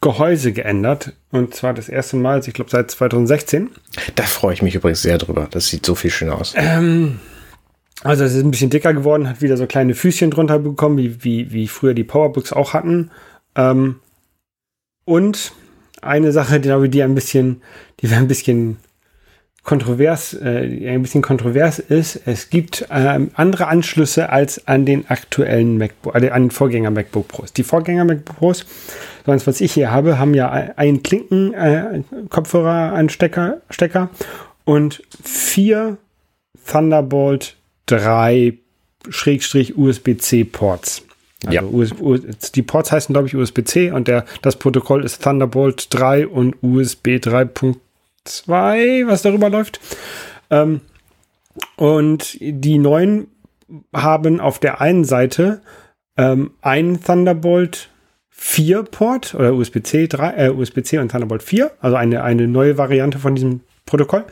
Gehäuse geändert. Und zwar das erste Mal, also ich glaube seit 2016. Da freue ich mich übrigens sehr drüber. Das sieht so viel schön aus. Ähm, also es ist ein bisschen dicker geworden, hat wieder so kleine Füßchen drunter bekommen, wie, wie, wie früher die Powerbooks auch hatten. Ähm, und eine Sache, die, die ein bisschen, die ein bisschen kontrovers, äh, ein bisschen kontrovers ist, es gibt ähm, andere Anschlüsse als an den aktuellen MacBook, äh, an den Vorgänger MacBook Pros. Die Vorgänger MacBook Pros, sonst was ich hier habe, haben ja einen Klinken äh, Kopfhörer Stecker und vier Thunderbolt 3 Schrägstrich USB-C Ports. Also ja. US, US, die Ports heißen, glaube ich, USB-C und der, das Protokoll ist Thunderbolt 3 und USB 3.0 2, was darüber läuft. Ähm, und die neuen haben auf der einen Seite ähm, einen Thunderbolt 4 Port oder USB-C 3, äh, USB-C und Thunderbolt 4, also eine, eine neue Variante von diesem Protokoll.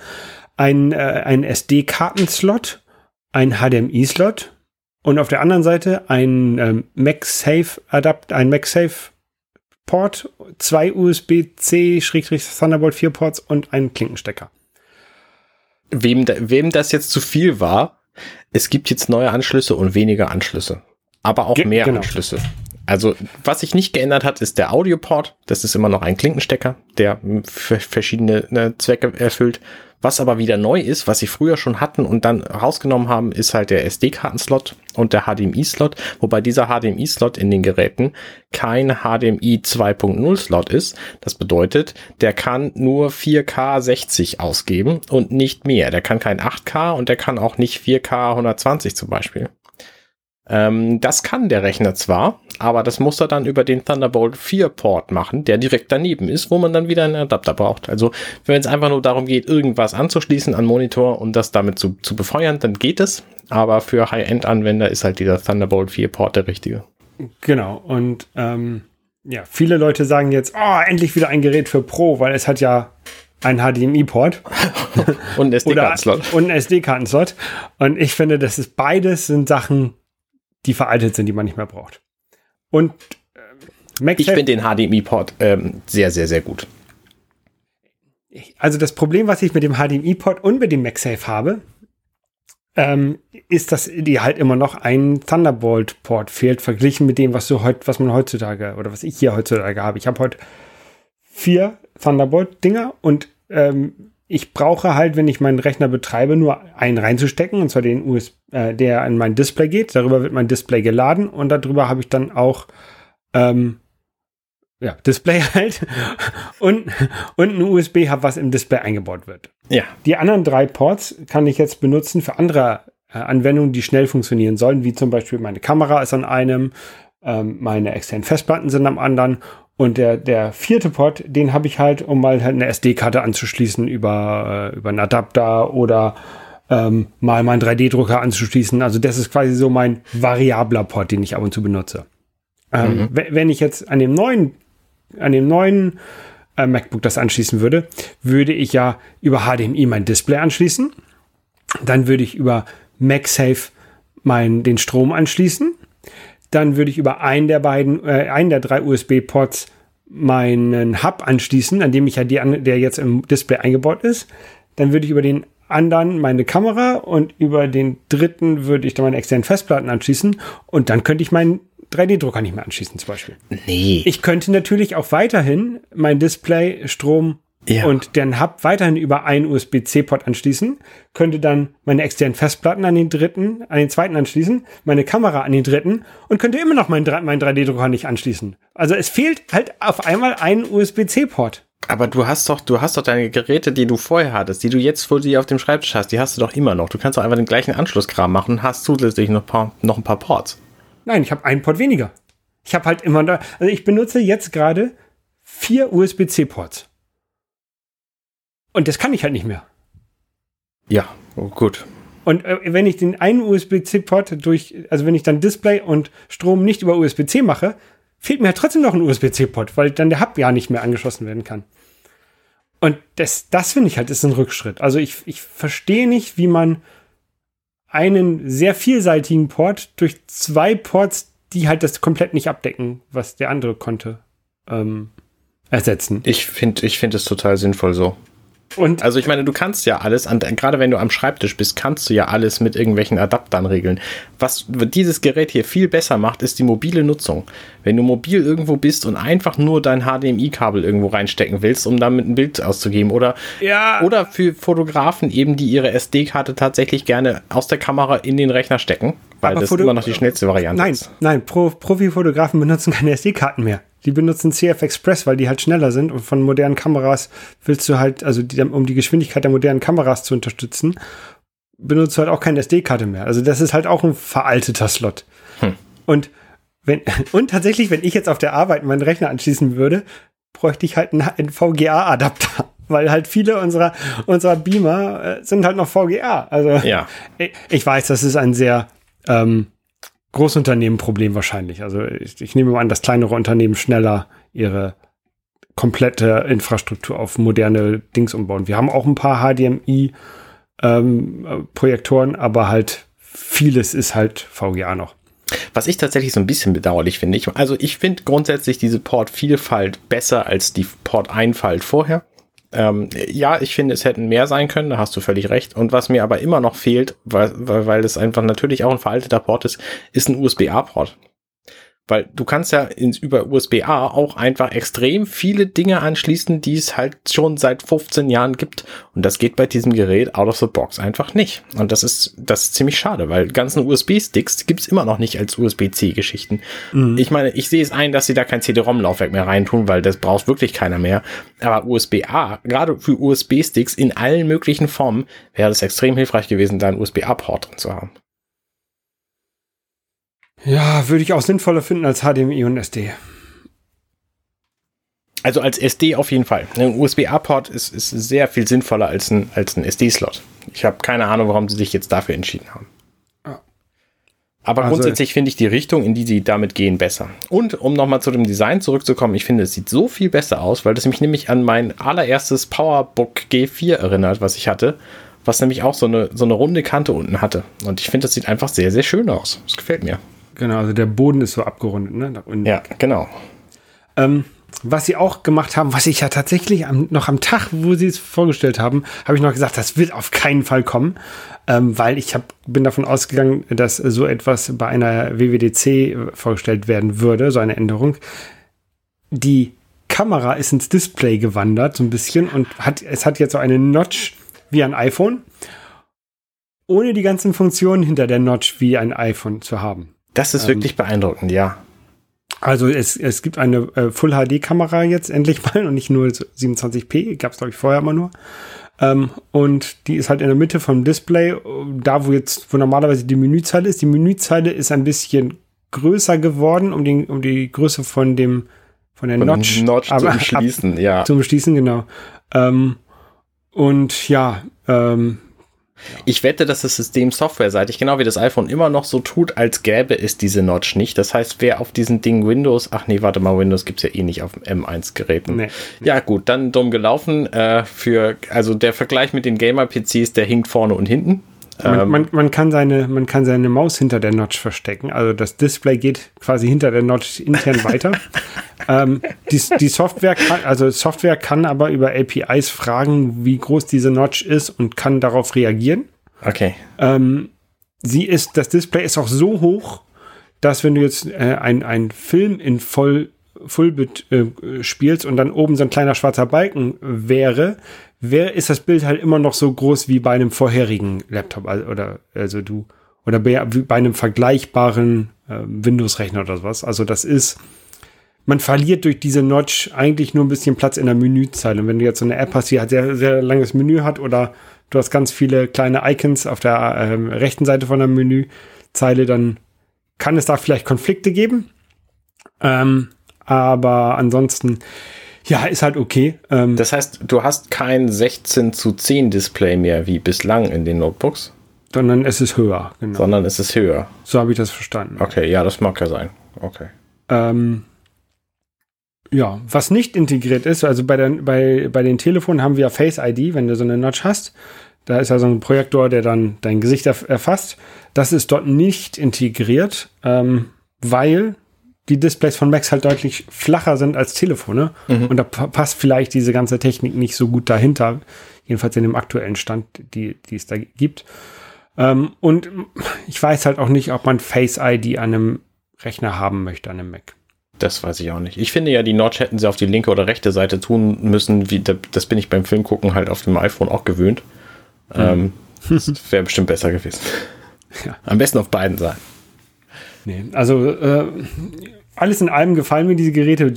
Ein, äh, ein SD-Kartenslot, ein HDMI-Slot und auf der anderen Seite ein ähm, MagSafe Adapt, ein MagSafe Port, zwei USB-C, Thunderbolt 4 Ports und einen Klinkenstecker. Wem, wem das jetzt zu viel war, es gibt jetzt neue Anschlüsse und weniger Anschlüsse. Aber auch Ge mehr genau. Anschlüsse. Also, was sich nicht geändert hat, ist der Audioport. Das ist immer noch ein Klinkenstecker, der verschiedene ne, Zwecke erfüllt. Was aber wieder neu ist, was sie früher schon hatten und dann rausgenommen haben, ist halt der SD-Karten-Slot und der HDMI-Slot, wobei dieser HDMI-Slot in den Geräten kein HDMI 2.0-Slot ist. Das bedeutet, der kann nur 4K 60 ausgeben und nicht mehr. Der kann kein 8K und der kann auch nicht 4K 120 zum Beispiel. Ähm, das kann der Rechner zwar, aber das muss er dann über den Thunderbolt 4 Port machen, der direkt daneben ist, wo man dann wieder einen Adapter braucht. Also wenn es einfach nur darum geht, irgendwas anzuschließen an Monitor und das damit zu, zu befeuern, dann geht es. Aber für High-End-Anwender ist halt dieser Thunderbolt 4 Port der richtige. Genau. Und ähm, ja, viele Leute sagen jetzt, oh, endlich wieder ein Gerät für Pro, weil es hat ja ein HDMI-Port (laughs) und einen SD-Kartenslot. und einen SD-Kartenslot. Und ich finde, das ist beides sind Sachen, die veraltet sind, die man nicht mehr braucht. Und äh, MagSafe, ich finde den HDMI-Port ähm, sehr, sehr, sehr gut. Also das Problem, was ich mit dem HDMI-Port und mit dem MagSafe habe, ähm, ist, dass dir halt immer noch ein Thunderbolt-Port fehlt, verglichen mit dem, was du heut, was man heutzutage oder was ich hier heutzutage habe. Ich habe heute vier Thunderbolt-Dinger und ähm, ich brauche halt, wenn ich meinen Rechner betreibe, nur einen reinzustecken, und zwar den USB, äh, der an mein Display geht. Darüber wird mein Display geladen und darüber habe ich dann auch ähm, ja, Display (laughs) halt und, und ein USB-Hub, was im Display eingebaut wird. Ja. Die anderen drei Ports kann ich jetzt benutzen für andere äh, Anwendungen, die schnell funktionieren sollen, wie zum Beispiel meine Kamera ist an einem, ähm, meine externen Festplatten sind am anderen und der, der vierte Port, den habe ich halt, um mal halt eine SD-Karte anzuschließen über, äh, über einen Adapter oder ähm, mal meinen 3D-Drucker anzuschließen. Also das ist quasi so mein variabler Port, den ich ab und zu benutze. Ähm, mhm. Wenn ich jetzt an dem neuen, an dem neuen äh, MacBook das anschließen würde, würde ich ja über HDMI mein Display anschließen. Dann würde ich über MagSafe mein, den Strom anschließen dann würde ich über einen der beiden, äh, einen der drei USB-Ports meinen Hub anschließen, an dem ich ja die, der jetzt im Display eingebaut ist. Dann würde ich über den anderen meine Kamera und über den dritten würde ich dann meine externen Festplatten anschließen und dann könnte ich meinen 3D-Drucker nicht mehr anschließen zum Beispiel. Nee. Ich könnte natürlich auch weiterhin mein Display, Strom ja. und den Hub weiterhin über einen USB-C-Port anschließen, könnte dann meine externen Festplatten an den dritten, an den zweiten anschließen, meine Kamera an den dritten und könnte immer noch meinen, meinen 3D-Drucker nicht anschließen. Also es fehlt halt auf einmal ein USB-C-Port. Aber du hast doch, du hast doch deine Geräte, die du vorher hattest, die du jetzt vor dir auf dem Schreibtisch hast, die hast du doch immer noch. Du kannst doch einfach den gleichen Anschlusskram machen und hast zusätzlich noch, paar, noch ein paar Ports. Nein, ich habe einen Port weniger. Ich habe halt immer da, also ich benutze jetzt gerade vier USB-C-Ports. Und das kann ich halt nicht mehr. Ja, oh, gut. Und äh, wenn ich den einen USB-C-Port durch, also wenn ich dann Display und Strom nicht über USB-C mache, fehlt mir halt trotzdem noch ein USB-C-Port, weil dann der Hub ja nicht mehr angeschlossen werden kann. Und das, das finde ich halt, ist ein Rückschritt. Also ich, ich verstehe nicht, wie man einen sehr vielseitigen Port durch zwei Ports, die halt das komplett nicht abdecken, was der andere konnte, ähm, ersetzen. Ich finde ich finde es total sinnvoll so. Und also ich meine, du kannst ja alles, an, gerade wenn du am Schreibtisch bist, kannst du ja alles mit irgendwelchen Adaptern regeln. Was dieses Gerät hier viel besser macht, ist die mobile Nutzung. Wenn du mobil irgendwo bist und einfach nur dein HDMI-Kabel irgendwo reinstecken willst, um damit ein Bild auszugeben oder, ja. oder für Fotografen eben, die ihre SD-Karte tatsächlich gerne aus der Kamera in den Rechner stecken, weil Aber das Foto immer noch die schnellste Variante nein, ist. Nein, nein, Profi-Fotografen benutzen keine SD-Karten mehr. Die benutzen CF Express, weil die halt schneller sind und von modernen Kameras willst du halt, also die, um die Geschwindigkeit der modernen Kameras zu unterstützen, benutzt du halt auch keine SD-Karte mehr. Also das ist halt auch ein veralteter Slot. Hm. Und wenn, (laughs) und tatsächlich, wenn ich jetzt auf der Arbeit meinen Rechner anschließen würde, bräuchte ich halt einen, VGA-Adapter. (laughs) Weil halt viele unserer, unserer Beamer äh, sind halt noch VGA. Also ja. ich, (laughs) ich weiß, das ist ein sehr ähm, Großunternehmenproblem wahrscheinlich. Also ich, ich nehme mal an, dass kleinere Unternehmen schneller ihre komplette Infrastruktur auf moderne Dings umbauen. Wir haben auch ein paar HDMI-Projektoren, ähm, aber halt vieles ist halt VGA noch. Was ich tatsächlich so ein bisschen bedauerlich finde, ich, also ich finde grundsätzlich diese Port-Vielfalt besser als die Port-Einfalt vorher. Ähm, ja, ich finde, es hätten mehr sein können, da hast du völlig recht. Und was mir aber immer noch fehlt, weil, weil, weil es einfach natürlich auch ein veralteter Port ist, ist ein USB-A-Port. Weil du kannst ja ins, über USB-A auch einfach extrem viele Dinge anschließen, die es halt schon seit 15 Jahren gibt. Und das geht bei diesem Gerät out of the box einfach nicht. Und das ist, das ist ziemlich schade, weil ganzen USB-Sticks gibt's immer noch nicht als USB-C-Geschichten. Mhm. Ich meine, ich sehe es ein, dass sie da kein CD-ROM-Laufwerk mehr reintun, weil das braucht wirklich keiner mehr. Aber USB-A, gerade für USB-Sticks in allen möglichen Formen, wäre das extrem hilfreich gewesen, da einen USB-A-Port drin zu haben. Ja, würde ich auch sinnvoller finden als HDMI und SD. Also als SD auf jeden Fall. Ein USB-A-Port ist, ist sehr viel sinnvoller als ein, als ein SD-Slot. Ich habe keine Ahnung, warum sie sich jetzt dafür entschieden haben. Aber also, grundsätzlich finde ich die Richtung, in die sie damit gehen, besser. Und um nochmal zu dem Design zurückzukommen, ich finde, es sieht so viel besser aus, weil das mich nämlich an mein allererstes PowerBook G4 erinnert, was ich hatte, was nämlich auch so eine, so eine runde Kante unten hatte. Und ich finde, das sieht einfach sehr, sehr schön aus. Das gefällt mir. Genau, also der Boden ist so abgerundet, ne? Ja, genau. Ähm, was sie auch gemacht haben, was ich ja tatsächlich am, noch am Tag, wo sie es vorgestellt haben, habe ich noch gesagt, das wird auf keinen Fall kommen, ähm, weil ich hab, bin davon ausgegangen, dass so etwas bei einer WWDC vorgestellt werden würde, so eine Änderung. Die Kamera ist ins Display gewandert, so ein bisschen, und hat, es hat jetzt so eine Notch wie ein iPhone, ohne die ganzen Funktionen hinter der Notch wie ein iPhone zu haben. Das ist ähm, wirklich beeindruckend, ja. Also es, es gibt eine äh, Full HD Kamera jetzt (laughs) endlich mal und nicht nur 27p, gab es glaube ich vorher immer nur. Ähm, und die ist halt in der Mitte vom Display, da wo jetzt, wo normalerweise die Menüzeile ist. Die Menüzeile ist ein bisschen größer geworden, um, den, um die Größe von dem von der von Notch, Notch aber, (laughs) zum Schließen, ab, ja. Zum Schließen, genau. Ähm, und ja, ähm, ich wette, dass das System softwareseitig, genau wie das iPhone, immer noch so tut, als gäbe es diese Notch nicht. Das heißt, wer auf diesen Ding Windows, ach nee, warte mal, Windows gibt es ja eh nicht auf M1-Geräten. Nee, nee. Ja, gut, dann dumm gelaufen. Äh, für, also der Vergleich mit den Gamer-PCs, der hinkt vorne und hinten. Man, ähm, man, man, kann seine, man kann seine Maus hinter der Notch verstecken. Also das Display geht quasi hinter der Notch intern weiter. (laughs) ähm, die, die Software kann, also Software kann aber über APIs fragen, wie groß diese Notch ist und kann darauf reagieren. Okay. Ähm, sie ist, das Display ist auch so hoch, dass wenn du jetzt äh, ein, ein Film in voll Fullbit äh, spielst und dann oben so ein kleiner schwarzer Balken wäre, wer ist das Bild halt immer noch so groß wie bei einem vorherigen Laptop also, oder also du oder bei, bei einem vergleichbaren äh, Windows-Rechner oder sowas. Also das ist, man verliert durch diese Notch eigentlich nur ein bisschen Platz in der Menüzeile. Und wenn du jetzt so eine App hast, die halt sehr, sehr langes Menü hat oder du hast ganz viele kleine Icons auf der äh, rechten Seite von der Menüzeile, dann kann es da vielleicht Konflikte geben. Ähm, aber ansonsten, ja, ist halt okay. Ähm, das heißt, du hast kein 16 zu 10 Display mehr wie bislang in den Notebooks? Sondern es ist höher, genau. Sondern es ist höher. So habe ich das verstanden. Okay, ja, das mag ja sein. Okay. Ähm, ja, was nicht integriert ist, also bei, den, bei, bei den Telefonen haben wir Face ID, wenn du so eine Notch hast. Da ist ja so ein Projektor, der dann dein Gesicht erfasst. Das ist dort nicht integriert, ähm, weil die Displays von Macs halt deutlich flacher sind als Telefone. Mhm. Und da passt vielleicht diese ganze Technik nicht so gut dahinter. Jedenfalls in dem aktuellen Stand, die, die es da gibt. Ähm, und ich weiß halt auch nicht, ob man Face ID an einem Rechner haben möchte, an einem Mac. Das weiß ich auch nicht. Ich finde ja, die Notch hätten sie auf die linke oder rechte Seite tun müssen. Wie, das bin ich beim Filmgucken halt auf dem iPhone auch gewöhnt. Mhm. Ähm, (laughs) das wäre bestimmt besser gewesen. Ja. Am besten auf beiden Seiten. Nee, also äh, alles in allem gefallen mir diese Geräte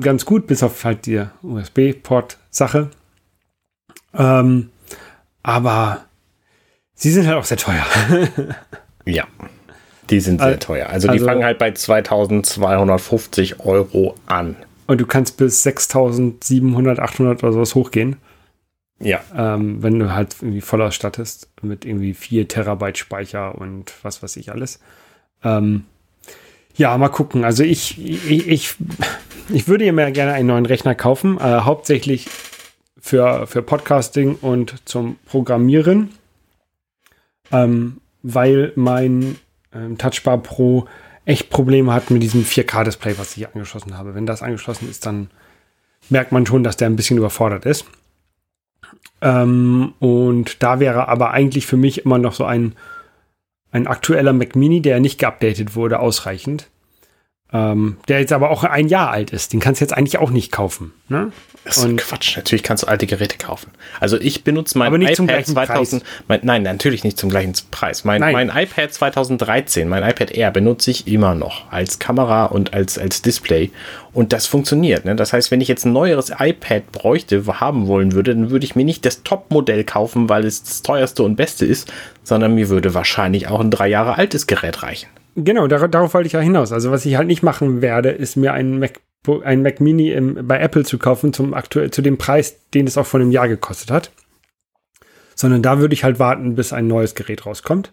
ganz gut, bis auf halt die USB-Port-Sache. Ähm, aber sie sind halt auch sehr teuer. (laughs) ja, die sind sehr also, teuer. Also, die also, fangen halt bei 2250 Euro an. Und du kannst bis 6700, 800 oder sowas hochgehen. Ja. Ähm, wenn du halt irgendwie voll ausstattest mit irgendwie 4 Terabyte Speicher und was weiß ich alles. Ähm, ja, mal gucken. Also ich, ich, ich, ich würde mir gerne einen neuen Rechner kaufen, äh, hauptsächlich für, für Podcasting und zum Programmieren, ähm, weil mein ähm, Touchbar Pro echt Probleme hat mit diesem 4K-Display, was ich angeschlossen habe. Wenn das angeschlossen ist, dann merkt man schon, dass der ein bisschen überfordert ist. Ähm, und da wäre aber eigentlich für mich immer noch so ein ein aktueller Mac Mini, der nicht geupdatet wurde, ausreichend. Ähm, der jetzt aber auch ein Jahr alt ist. Den kannst du jetzt eigentlich auch nicht kaufen. Ne? Das ist und Quatsch. Natürlich kannst du alte Geräte kaufen. Also ich benutze mein iPad 2000. Mein, nein, natürlich nicht zum gleichen Preis. Mein, mein, iPad 2013, mein iPad Air benutze ich immer noch als Kamera und als, als Display. Und das funktioniert. Ne? Das heißt, wenn ich jetzt ein neueres iPad bräuchte, haben wollen würde, dann würde ich mir nicht das Top-Modell kaufen, weil es das teuerste und beste ist, sondern mir würde wahrscheinlich auch ein drei Jahre altes Gerät reichen. Genau, dar darauf wollte ich ja hinaus. Also was ich halt nicht machen werde, ist mir einen Mac, ein Mac Mini im, bei Apple zu kaufen zum aktuell zu dem Preis, den es auch vor einem Jahr gekostet hat. Sondern da würde ich halt warten, bis ein neues Gerät rauskommt.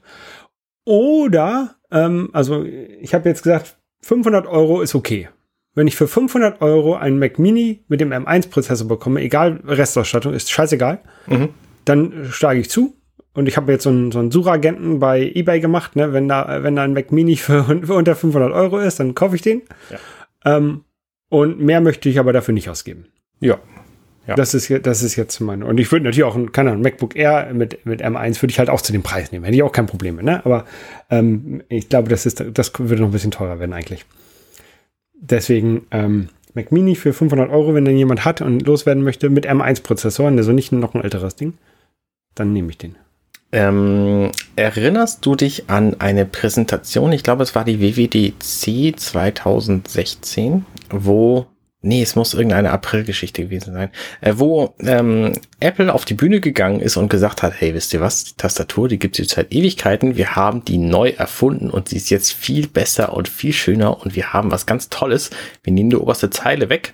Oder, ähm, also ich habe jetzt gesagt, 500 Euro ist okay. Wenn ich für 500 Euro einen Mac Mini mit dem M1-Prozessor bekomme, egal Restausstattung, ist scheißegal, mhm. dann steige ich zu und ich habe jetzt so einen, so einen Suchagenten bei eBay gemacht, ne? wenn, da, wenn da ein Mac Mini für, (laughs) für unter 500 Euro ist, dann kaufe ich den. Ja. Ähm, Und mehr möchte ich aber dafür nicht ausgeben. Ja. Ja. Das ist, das ist jetzt meine. Und ich würde natürlich auch ein, keine Ahnung, MacBook Air mit, mit M1 würde ich halt auch zu dem Preis nehmen. Hätte ich auch kein Problem mit, ne? Aber ähm, ich glaube, das ist, das würde noch ein bisschen teurer werden eigentlich. Deswegen, ähm, Mac Mini für 500 Euro, wenn den jemand hat und loswerden möchte, mit M1-Prozessor, also nicht noch ein älteres Ding, dann nehme ich den. Ähm, erinnerst du dich an eine Präsentation, ich glaube, es war die WWDC 2016, wo Nee, es muss irgendeine Aprilgeschichte gewesen sein, äh, wo ähm, Apple auf die Bühne gegangen ist und gesagt hat, hey, wisst ihr was, die Tastatur, die gibt es jetzt seit Ewigkeiten, wir haben die neu erfunden und sie ist jetzt viel besser und viel schöner und wir haben was ganz Tolles. Wir nehmen die oberste Zeile weg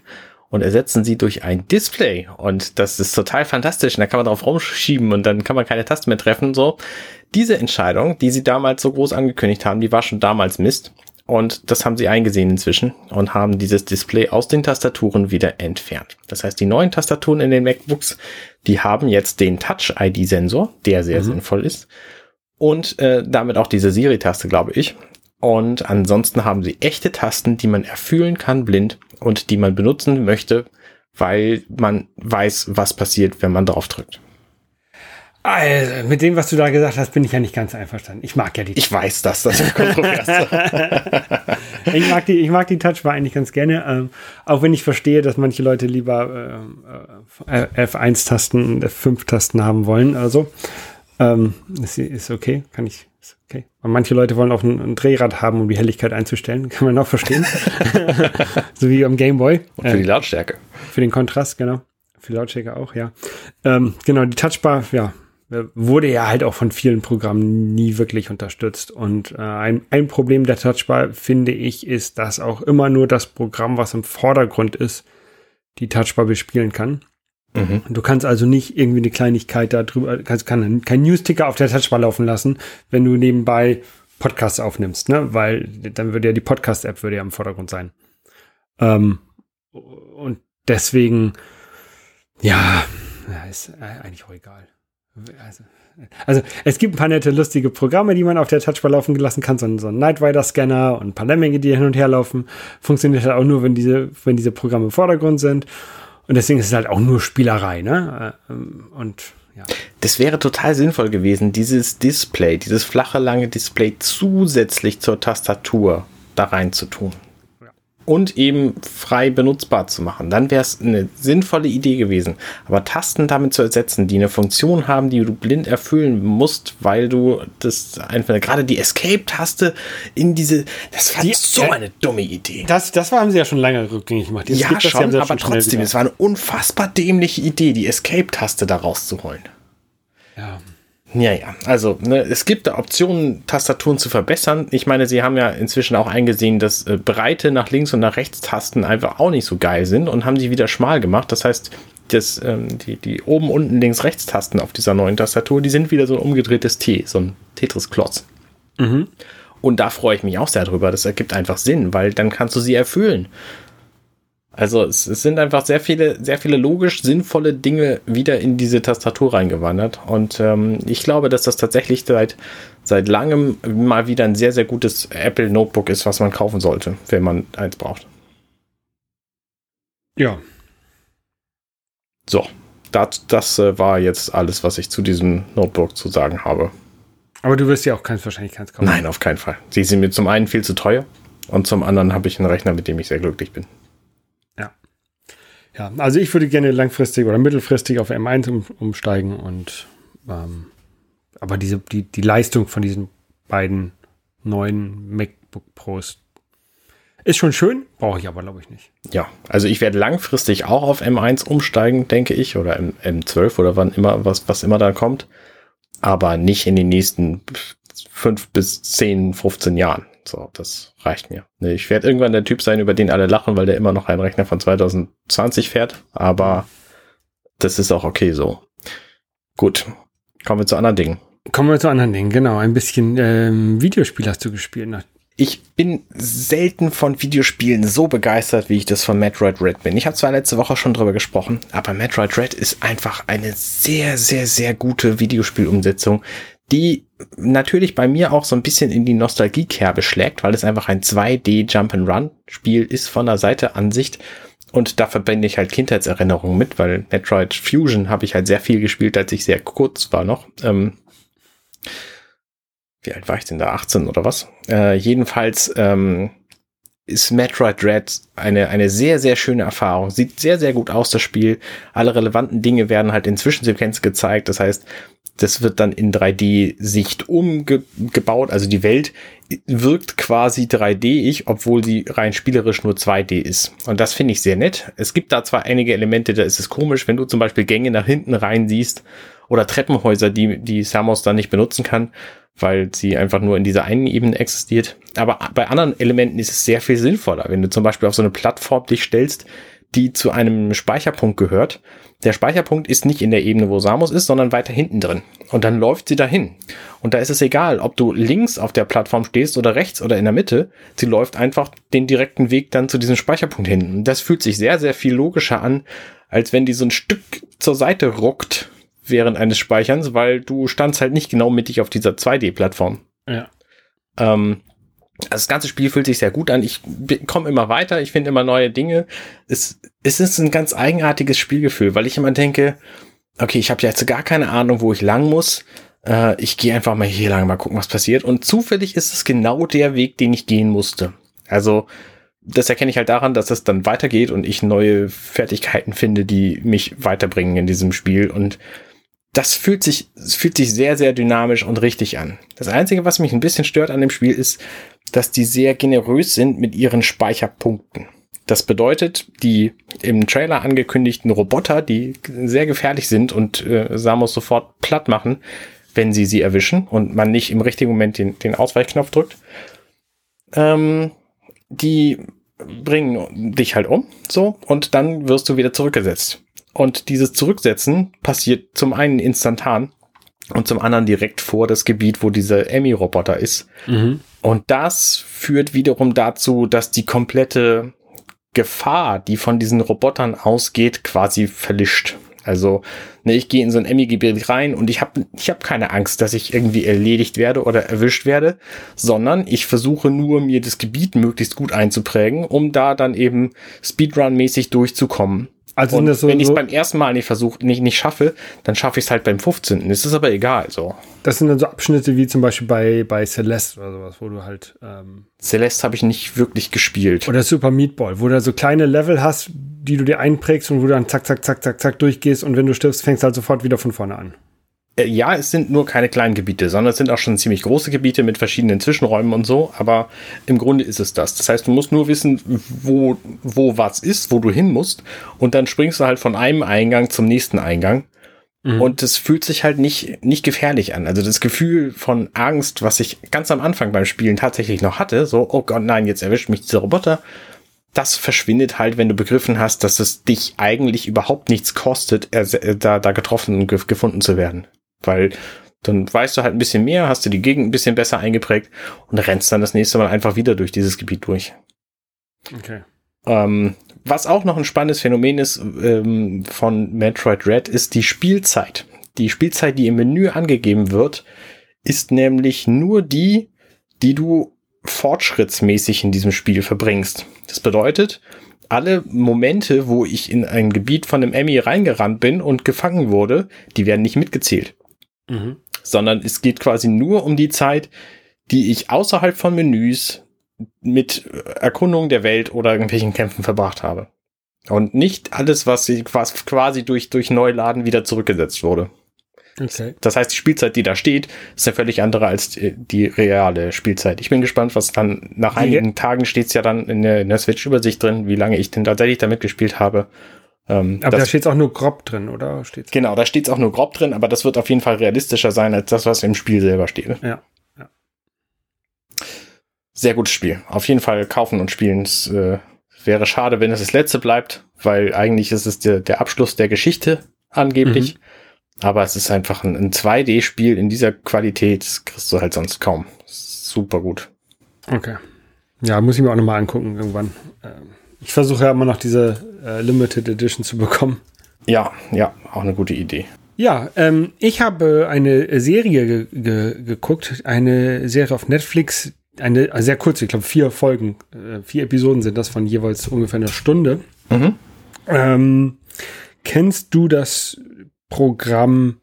und ersetzen sie durch ein Display und das ist total fantastisch und da kann man drauf rumschieben und dann kann man keine Taste mehr treffen, so. Diese Entscheidung, die sie damals so groß angekündigt haben, die war schon damals Mist. Und das haben sie eingesehen inzwischen und haben dieses Display aus den Tastaturen wieder entfernt. Das heißt, die neuen Tastaturen in den MacBooks, die haben jetzt den Touch-ID-Sensor, der sehr mhm. sinnvoll ist. Und äh, damit auch diese Siri-Taste, glaube ich. Und ansonsten haben sie echte Tasten, die man erfüllen kann blind und die man benutzen möchte, weil man weiß, was passiert, wenn man drauf drückt. Also, mit dem, was du da gesagt hast, bin ich ja nicht ganz einverstanden. Ich mag ja die. Ich weiß das, das (laughs) ist kontrovers. ich mag die, ich mag die Touchbar eigentlich ganz gerne, ähm, auch wenn ich verstehe, dass manche Leute lieber äh, äh, F1-Tasten, F5-Tasten haben wollen oder so. Ähm, ist, ist okay, kann ich, ist okay. Und manche Leute wollen auch ein, ein, Drehrad haben, um die Helligkeit einzustellen, (laughs) kann man auch verstehen. (laughs) so wie am Gameboy. Und für die Lautstärke. Für den Kontrast, genau. Für die Lautstärke auch, ja. Ähm, genau, die Touchbar, ja, wurde ja halt auch von vielen Programmen nie wirklich unterstützt. Und äh, ein, ein Problem der Touchbar, finde ich, ist, dass auch immer nur das Programm, was im Vordergrund ist, die Touchbar bespielen kann. Mhm. Du kannst also nicht irgendwie eine Kleinigkeit da drüber, kannst kann, kein Newsticker auf der Touchbar laufen lassen, wenn du nebenbei Podcasts aufnimmst, ne? Weil dann würde ja die Podcast-App würde ja im Vordergrund sein. Ähm, und deswegen, ja, ist eigentlich auch egal. Also, also, es gibt ein paar nette, lustige Programme, die man auf der Touchbar laufen lassen kann. So ein, so ein Night Rider Scanner und ein paar Lemminge, die hin und her laufen. Funktioniert halt auch nur, wenn diese, wenn diese Programme im Vordergrund sind. Und deswegen ist es halt auch nur Spielerei, ne? Ähm, und ja. Das wäre total sinnvoll gewesen, dieses Display, dieses flache, lange Display zusätzlich zur Tastatur da rein zu tun und eben frei benutzbar zu machen. Dann wäre es eine sinnvolle Idee gewesen. Aber Tasten damit zu ersetzen, die eine Funktion haben, die du blind erfüllen musst, weil du das einfach, gerade die Escape-Taste in diese, das war die, so eine dumme Idee. Das, das haben sie ja schon lange rückgängig gemacht. Jetzt ja, schon, aber schon trotzdem, es war eine unfassbar dämliche Idee, die Escape-Taste da rauszuholen. Ja. Ja, ja. Also, ne, es gibt da Optionen, Tastaturen zu verbessern. Ich meine, sie haben ja inzwischen auch eingesehen, dass äh, breite nach links und nach rechts Tasten einfach auch nicht so geil sind und haben sie wieder schmal gemacht. Das heißt, das, ähm, die, die oben, unten, links, rechts Tasten auf dieser neuen Tastatur, die sind wieder so ein umgedrehtes T, so ein Tetris-Klotz. Mhm. Und da freue ich mich auch sehr drüber. Das ergibt einfach Sinn, weil dann kannst du sie erfüllen. Also es, es, sind einfach sehr viele, sehr viele logisch sinnvolle Dinge wieder in diese Tastatur reingewandert. Und ähm, ich glaube, dass das tatsächlich seit, seit langem mal wieder ein sehr, sehr gutes Apple Notebook ist, was man kaufen sollte, wenn man eins braucht. Ja. So, das, das äh, war jetzt alles, was ich zu diesem Notebook zu sagen habe. Aber du wirst ja auch keins wahrscheinlich keins kaufen. Nein, auf keinen Fall. Sie sind mir zum einen viel zu teuer und zum anderen habe ich einen Rechner, mit dem ich sehr glücklich bin. Ja, also ich würde gerne langfristig oder mittelfristig auf M1 um, umsteigen und ähm, aber diese, die, die Leistung von diesen beiden neuen MacBook Pros ist schon schön, brauche ich aber, glaube ich, nicht. Ja, also ich werde langfristig auch auf M1 umsteigen, denke ich, oder M, M12 oder wann immer, was, was immer da kommt. Aber nicht in den nächsten fünf bis zehn, 15 Jahren. So, das reicht mir. Ich werde irgendwann der Typ sein, über den alle lachen, weil der immer noch einen Rechner von 2020 fährt. Aber das ist auch okay so. Gut, kommen wir zu anderen Dingen. Kommen wir zu anderen Dingen, genau. Ein bisschen ähm, Videospiel hast du gespielt. Ne? Ich bin selten von Videospielen so begeistert, wie ich das von Metroid Red bin. Ich habe zwar letzte Woche schon drüber gesprochen, aber Metroid Red ist einfach eine sehr, sehr, sehr gute Videospielumsetzung, die natürlich bei mir auch so ein bisschen in die Nostalgiekerbe schlägt, weil es einfach ein 2D Jump'n'Run Spiel ist von der Seite-Ansicht. Und da verbinde ich halt Kindheitserinnerungen mit, weil Metroid Fusion habe ich halt sehr viel gespielt, als ich sehr kurz war noch. Ähm, wie alt war ich denn da? 18 oder was? Äh, jedenfalls ähm, ist Metroid Dread eine, eine sehr, sehr schöne Erfahrung. Sieht sehr, sehr gut aus, das Spiel. Alle relevanten Dinge werden halt in Zwischensequenz gezeigt. Das heißt, das wird dann in 3D-Sicht umgebaut. Also die Welt wirkt quasi 3D-ig, obwohl sie rein spielerisch nur 2D ist. Und das finde ich sehr nett. Es gibt da zwar einige Elemente, da ist es komisch, wenn du zum Beispiel Gänge nach hinten rein siehst oder Treppenhäuser, die, die Samus dann nicht benutzen kann weil sie einfach nur in dieser einen Ebene existiert. Aber bei anderen Elementen ist es sehr viel sinnvoller, wenn du zum Beispiel auf so eine Plattform dich stellst, die zu einem Speicherpunkt gehört. Der Speicherpunkt ist nicht in der Ebene, wo Samus ist, sondern weiter hinten drin. Und dann läuft sie dahin. Und da ist es egal, ob du links auf der Plattform stehst oder rechts oder in der Mitte. Sie läuft einfach den direkten Weg dann zu diesem Speicherpunkt hin. Und das fühlt sich sehr, sehr viel logischer an, als wenn die so ein Stück zur Seite ruckt während eines Speicherns, weil du standst halt nicht genau mittig auf dieser 2D-Plattform. Ja. Ähm, also das ganze Spiel fühlt sich sehr gut an. Ich komme immer weiter, ich finde immer neue Dinge. Es, es ist ein ganz eigenartiges Spielgefühl, weil ich immer denke, okay, ich habe jetzt gar keine Ahnung, wo ich lang muss. Äh, ich gehe einfach mal hier lang, mal gucken, was passiert. Und zufällig ist es genau der Weg, den ich gehen musste. Also das erkenne ich halt daran, dass es dann weitergeht und ich neue Fertigkeiten finde, die mich weiterbringen in diesem Spiel. Und das fühlt sich, fühlt sich sehr, sehr dynamisch und richtig an. Das Einzige, was mich ein bisschen stört an dem Spiel, ist, dass die sehr generös sind mit ihren Speicherpunkten. Das bedeutet, die im Trailer angekündigten Roboter, die sehr gefährlich sind und äh, Samus sofort platt machen, wenn sie sie erwischen und man nicht im richtigen Moment den, den Ausweichknopf drückt, ähm, die bringen dich halt um, so, und dann wirst du wieder zurückgesetzt. Und dieses Zurücksetzen passiert zum einen instantan und zum anderen direkt vor das Gebiet, wo dieser Emmy-Roboter ist. Mhm. Und das führt wiederum dazu, dass die komplette Gefahr, die von diesen Robotern ausgeht, quasi verlischt. Also, ne, ich gehe in so ein Emmy-Gebiet rein und ich habe ich hab keine Angst, dass ich irgendwie erledigt werde oder erwischt werde, sondern ich versuche nur, mir das Gebiet möglichst gut einzuprägen, um da dann eben Speedrun-mäßig durchzukommen. Also und so, wenn ich es beim ersten Mal nicht versuche, nicht, nicht schaffe, dann schaffe ich es halt beim 15. Das ist aber egal. So. Das sind dann so Abschnitte wie zum Beispiel bei, bei Celeste oder sowas, wo du halt. Ähm Celeste habe ich nicht wirklich gespielt. Oder Super Meat Ball, wo du so kleine Level hast, die du dir einprägst und wo du dann zack, zack, zack, zack, zack durchgehst und wenn du stirbst, fängst du halt sofort wieder von vorne an. Äh, ja, es sind nur keine kleinen Gebiete, sondern es sind auch schon ziemlich große Gebiete mit verschiedenen Zwischenräumen und so, aber im Grunde ist es das. Das heißt, du musst nur wissen, wo, wo was ist, wo du hin musst und dann springst du halt von einem Eingang zum nächsten Eingang mhm. und es fühlt sich halt nicht, nicht gefährlich an. Also das Gefühl von Angst, was ich ganz am Anfang beim Spielen tatsächlich noch hatte, so, oh Gott, nein, jetzt erwischt mich dieser Roboter, das verschwindet halt, wenn du begriffen hast, dass es dich eigentlich überhaupt nichts kostet, da, da getroffen und gefunden zu werden. Weil dann weißt du halt ein bisschen mehr, hast du die Gegend ein bisschen besser eingeprägt und rennst dann das nächste Mal einfach wieder durch dieses Gebiet durch. Okay. Ähm, was auch noch ein spannendes Phänomen ist ähm, von Metroid Red, ist die Spielzeit. Die Spielzeit, die im Menü angegeben wird, ist nämlich nur die, die du fortschrittsmäßig in diesem Spiel verbringst. Das bedeutet, alle Momente, wo ich in ein Gebiet von einem Emmy reingerannt bin und gefangen wurde, die werden nicht mitgezählt. Mhm. Sondern es geht quasi nur um die Zeit, die ich außerhalb von Menüs mit Erkundung der Welt oder irgendwelchen Kämpfen verbracht habe. Und nicht alles, was quasi durch, durch Neuladen wieder zurückgesetzt wurde. Okay. Das heißt, die Spielzeit, die da steht, ist eine völlig andere als die, reale Spielzeit. Ich bin gespannt, was dann nach einigen Tagen steht es ja dann in der, in der Switch-Übersicht drin, wie lange ich denn tatsächlich damit gespielt habe. Ähm, aber das, da steht es auch nur grob drin, oder? Steht's genau, da steht es auch nur grob drin, aber das wird auf jeden Fall realistischer sein als das, was im Spiel selber steht. Ja. ja. Sehr gutes Spiel. Auf jeden Fall kaufen und spielen. Es äh, wäre schade, wenn es das letzte bleibt, weil eigentlich ist es der, der Abschluss der Geschichte angeblich. Mhm. Aber es ist einfach ein, ein 2D-Spiel in dieser Qualität, das kriegst du halt sonst kaum. Super gut. Okay. Ja, muss ich mir auch nochmal angucken irgendwann. Ähm, ich versuche ja immer noch diese äh, Limited Edition zu bekommen. Ja, ja, auch eine gute Idee. Ja, ähm, ich habe eine Serie ge ge geguckt, eine Serie auf Netflix, eine sehr kurze, ich glaube vier Folgen, äh, vier Episoden sind das von jeweils ungefähr einer Stunde. Mhm. Ähm, kennst du das Programm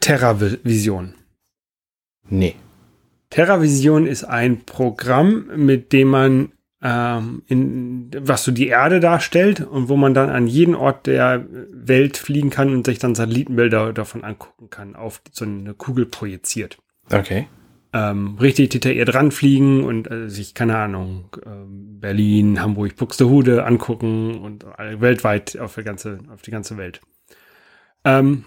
TerraVision? Nee. TerraVision ist ein Programm, mit dem man ähm, in, was so die Erde darstellt und wo man dann an jeden Ort der Welt fliegen kann und sich dann Satellitenbilder davon angucken kann, auf so eine Kugel projiziert. Okay. Ähm, richtig detailliert ranfliegen und äh, sich, keine Ahnung, ähm, Berlin, Hamburg, Buxtehude angucken und äh, weltweit auf die ganze, auf die ganze Welt. Ähm,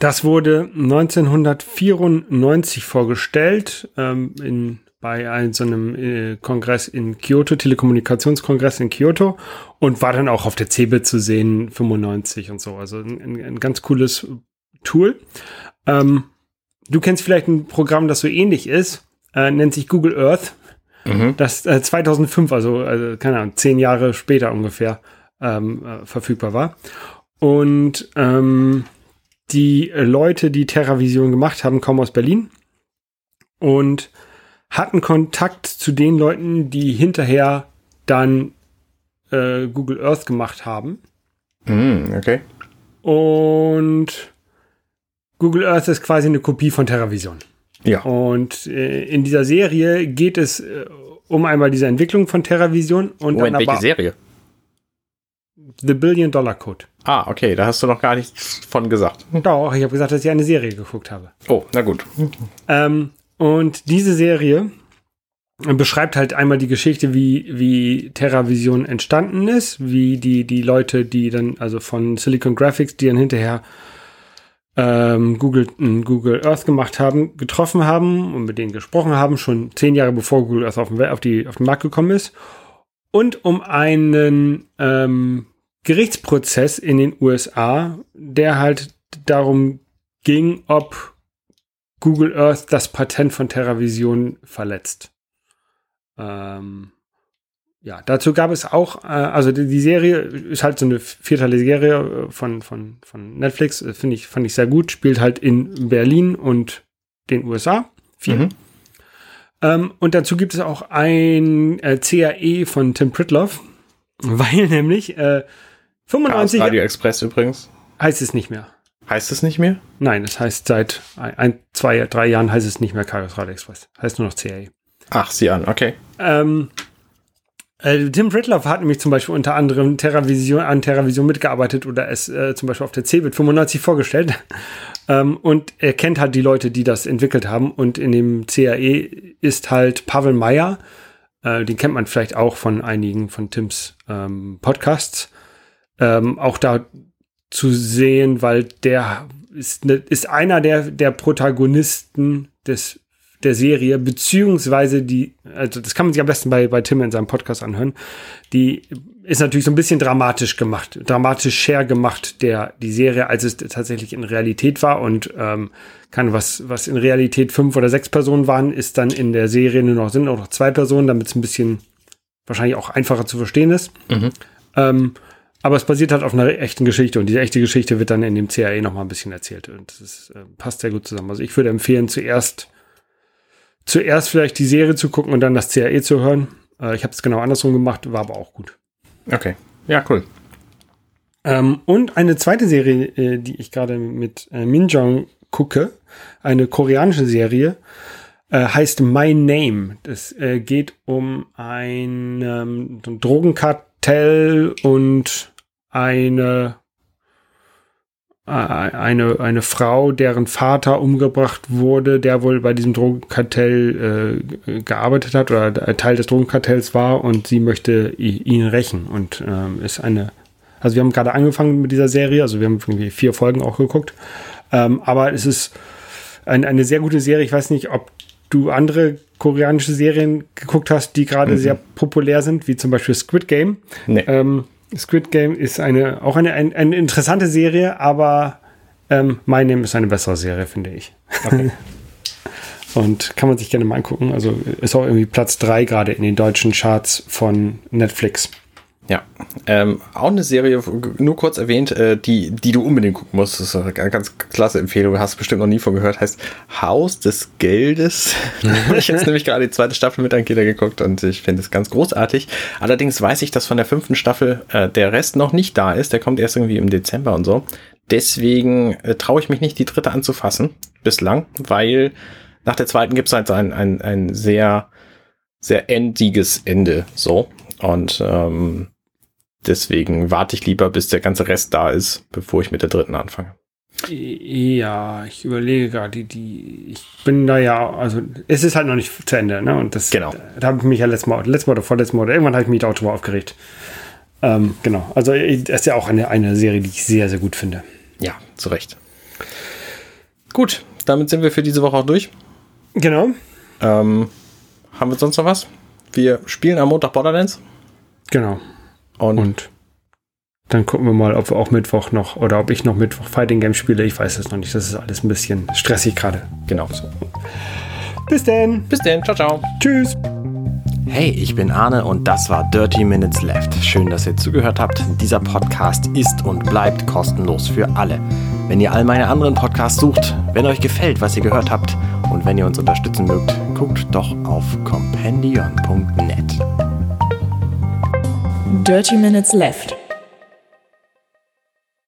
das wurde 1994 vorgestellt ähm, in bei einem, so einem äh, Kongress in Kyoto, Telekommunikationskongress in Kyoto und war dann auch auf der CeBIT zu sehen, 95 und so. Also ein, ein, ganz cooles Tool. Ähm, du kennst vielleicht ein Programm, das so ähnlich ist, äh, nennt sich Google Earth. Mhm. Das äh, 2005, also, also keine Ahnung, zehn Jahre später ungefähr ähm, äh, verfügbar war. Und ähm, die Leute, die TerraVision gemacht haben, kommen aus Berlin und hatten Kontakt zu den Leuten, die hinterher dann äh, Google Earth gemacht haben. Mhm, okay. Und Google Earth ist quasi eine Kopie von TerraVision. Ja. Und äh, in dieser Serie geht es äh, um einmal diese Entwicklung von TerraVision und Moment, dann welche Serie? The Billion Dollar Code. Ah, okay, da hast du noch gar nichts von gesagt. Doch, ich habe gesagt, dass ich eine Serie geguckt habe. Oh, na gut. Ähm, und diese Serie beschreibt halt einmal die Geschichte, wie, wie TerraVision entstanden ist, wie die, die Leute, die dann, also von Silicon Graphics, die dann hinterher ähm, Google, äh, Google Earth gemacht haben, getroffen haben und mit denen gesprochen haben, schon zehn Jahre bevor Google Earth auf den, auf die, auf den Markt gekommen ist. Und um einen ähm, Gerichtsprozess in den USA, der halt darum ging, ob Google Earth das Patent von TerraVision verletzt. Ähm, ja, dazu gab es auch, äh, also die, die, Serie ist halt so eine vierteilige Serie äh, von, von, von Netflix, äh, finde ich, fand ich sehr gut, spielt halt in Berlin und den USA. Viel. Mhm. Ähm, und dazu gibt es auch ein äh, CAE von Tim Pritloff, (laughs) weil nämlich äh, 95 Radio Express übrigens. Heißt es nicht mehr. Heißt es nicht mehr? Nein, das heißt seit ein, zwei, drei Jahren heißt es nicht mehr Chaos Radio Express. Heißt nur noch CAE. Ach, sie an, okay. Ähm, äh, Tim Pritloff hat nämlich zum Beispiel unter anderem TerraVision, an TerraVision mitgearbeitet oder es äh, zum Beispiel auf der CeBIT 95 vorgestellt. (laughs) ähm, und er kennt halt die Leute, die das entwickelt haben. Und in dem CAE ist halt Pavel Meyer, äh, den kennt man vielleicht auch von einigen von Tims ähm, Podcasts, ähm, auch da zu sehen, weil der ist, ne, ist einer der, der Protagonisten des der Serie, beziehungsweise die, also das kann man sich am besten bei, bei Tim in seinem Podcast anhören, die ist natürlich so ein bisschen dramatisch gemacht, dramatisch share gemacht, der, die Serie, als es tatsächlich in Realität war und ähm, kann, was, was in Realität fünf oder sechs Personen waren, ist dann in der Serie nur noch, sind nur noch zwei Personen, damit es ein bisschen wahrscheinlich auch einfacher zu verstehen ist. Mhm. Ähm, aber es basiert halt auf einer echten Geschichte und diese echte Geschichte wird dann in dem CAE noch mal ein bisschen erzählt und das äh, passt sehr gut zusammen. Also ich würde empfehlen, zuerst zuerst vielleicht die Serie zu gucken und dann das CAE zu hören. Äh, ich habe es genau andersrum gemacht, war aber auch gut. Okay. Ja, cool. Ähm, und eine zweite Serie, äh, die ich gerade mit äh, Minjong gucke, eine koreanische Serie, äh, heißt My Name. Das äh, geht um ein, ähm, ein Drogenkartell und eine äh, eine, eine Frau, deren Vater umgebracht wurde, der wohl bei diesem Drogenkartell äh, gearbeitet hat oder Teil des Drogenkartells war und sie möchte ihn rächen und ähm, ist eine, also wir haben gerade angefangen mit dieser Serie, also wir haben irgendwie vier Folgen auch geguckt, ähm, aber es ist ein, eine sehr gute Serie. Ich weiß nicht, ob du andere koreanische Serien geguckt hast, die gerade mhm. sehr populär sind, wie zum Beispiel Squid Game. Nee. Ähm, Squid Game ist eine, auch eine, eine, eine interessante Serie, aber ähm, My Name ist eine bessere Serie, finde ich. Okay. (laughs) Und kann man sich gerne mal angucken. Also ist auch irgendwie Platz 3 gerade in den deutschen Charts von Netflix. Ja, ähm, auch eine Serie, nur kurz erwähnt, äh, die, die du unbedingt gucken musst. Das ist eine ganz klasse Empfehlung, hast bestimmt noch nie von gehört, heißt Haus des Geldes. (laughs) ich habe jetzt nämlich gerade die zweite Staffel mit Ankita geguckt und ich finde es ganz großartig. Allerdings weiß ich, dass von der fünften Staffel äh, der Rest noch nicht da ist. Der kommt erst irgendwie im Dezember und so. Deswegen äh, traue ich mich nicht, die dritte anzufassen, bislang, weil nach der zweiten gibt es halt ein, ein, ein sehr, sehr endiges Ende. So. Und ähm, Deswegen warte ich lieber, bis der ganze Rest da ist, bevor ich mit der dritten anfange. Ja, ich überlege gerade, die, die, ich bin da ja, also es ist halt noch nicht zu Ende, ne? Und das, genau. da habe ich mich ja letztes Mal, letztes Mal oder vorletztes Mal oder irgendwann habe ich mich da auch drüber aufgeregt. Ähm, genau, also das ist ja auch eine, eine Serie, die ich sehr, sehr gut finde. Ja, zu Recht. Gut, damit sind wir für diese Woche auch durch. Genau. Ähm, haben wir sonst noch was? Wir spielen am Montag Borderlands. Genau. Und, Und dann gucken wir mal, ob wir auch Mittwoch noch oder ob ich noch Mittwoch Fighting Game spiele. Ich weiß es noch nicht. Das ist alles ein bisschen stressig gerade. genau so. Bis denn. Bis dann. Ciao, ciao. Tschüss. Hey, ich bin Arne und das war Dirty Minutes Left. Schön, dass ihr zugehört habt. Dieser Podcast ist und bleibt kostenlos für alle. Wenn ihr all meine anderen Podcasts sucht, wenn euch gefällt, was ihr gehört habt und wenn ihr uns unterstützen mögt, guckt doch auf compendion.net. Dirty Minutes Left.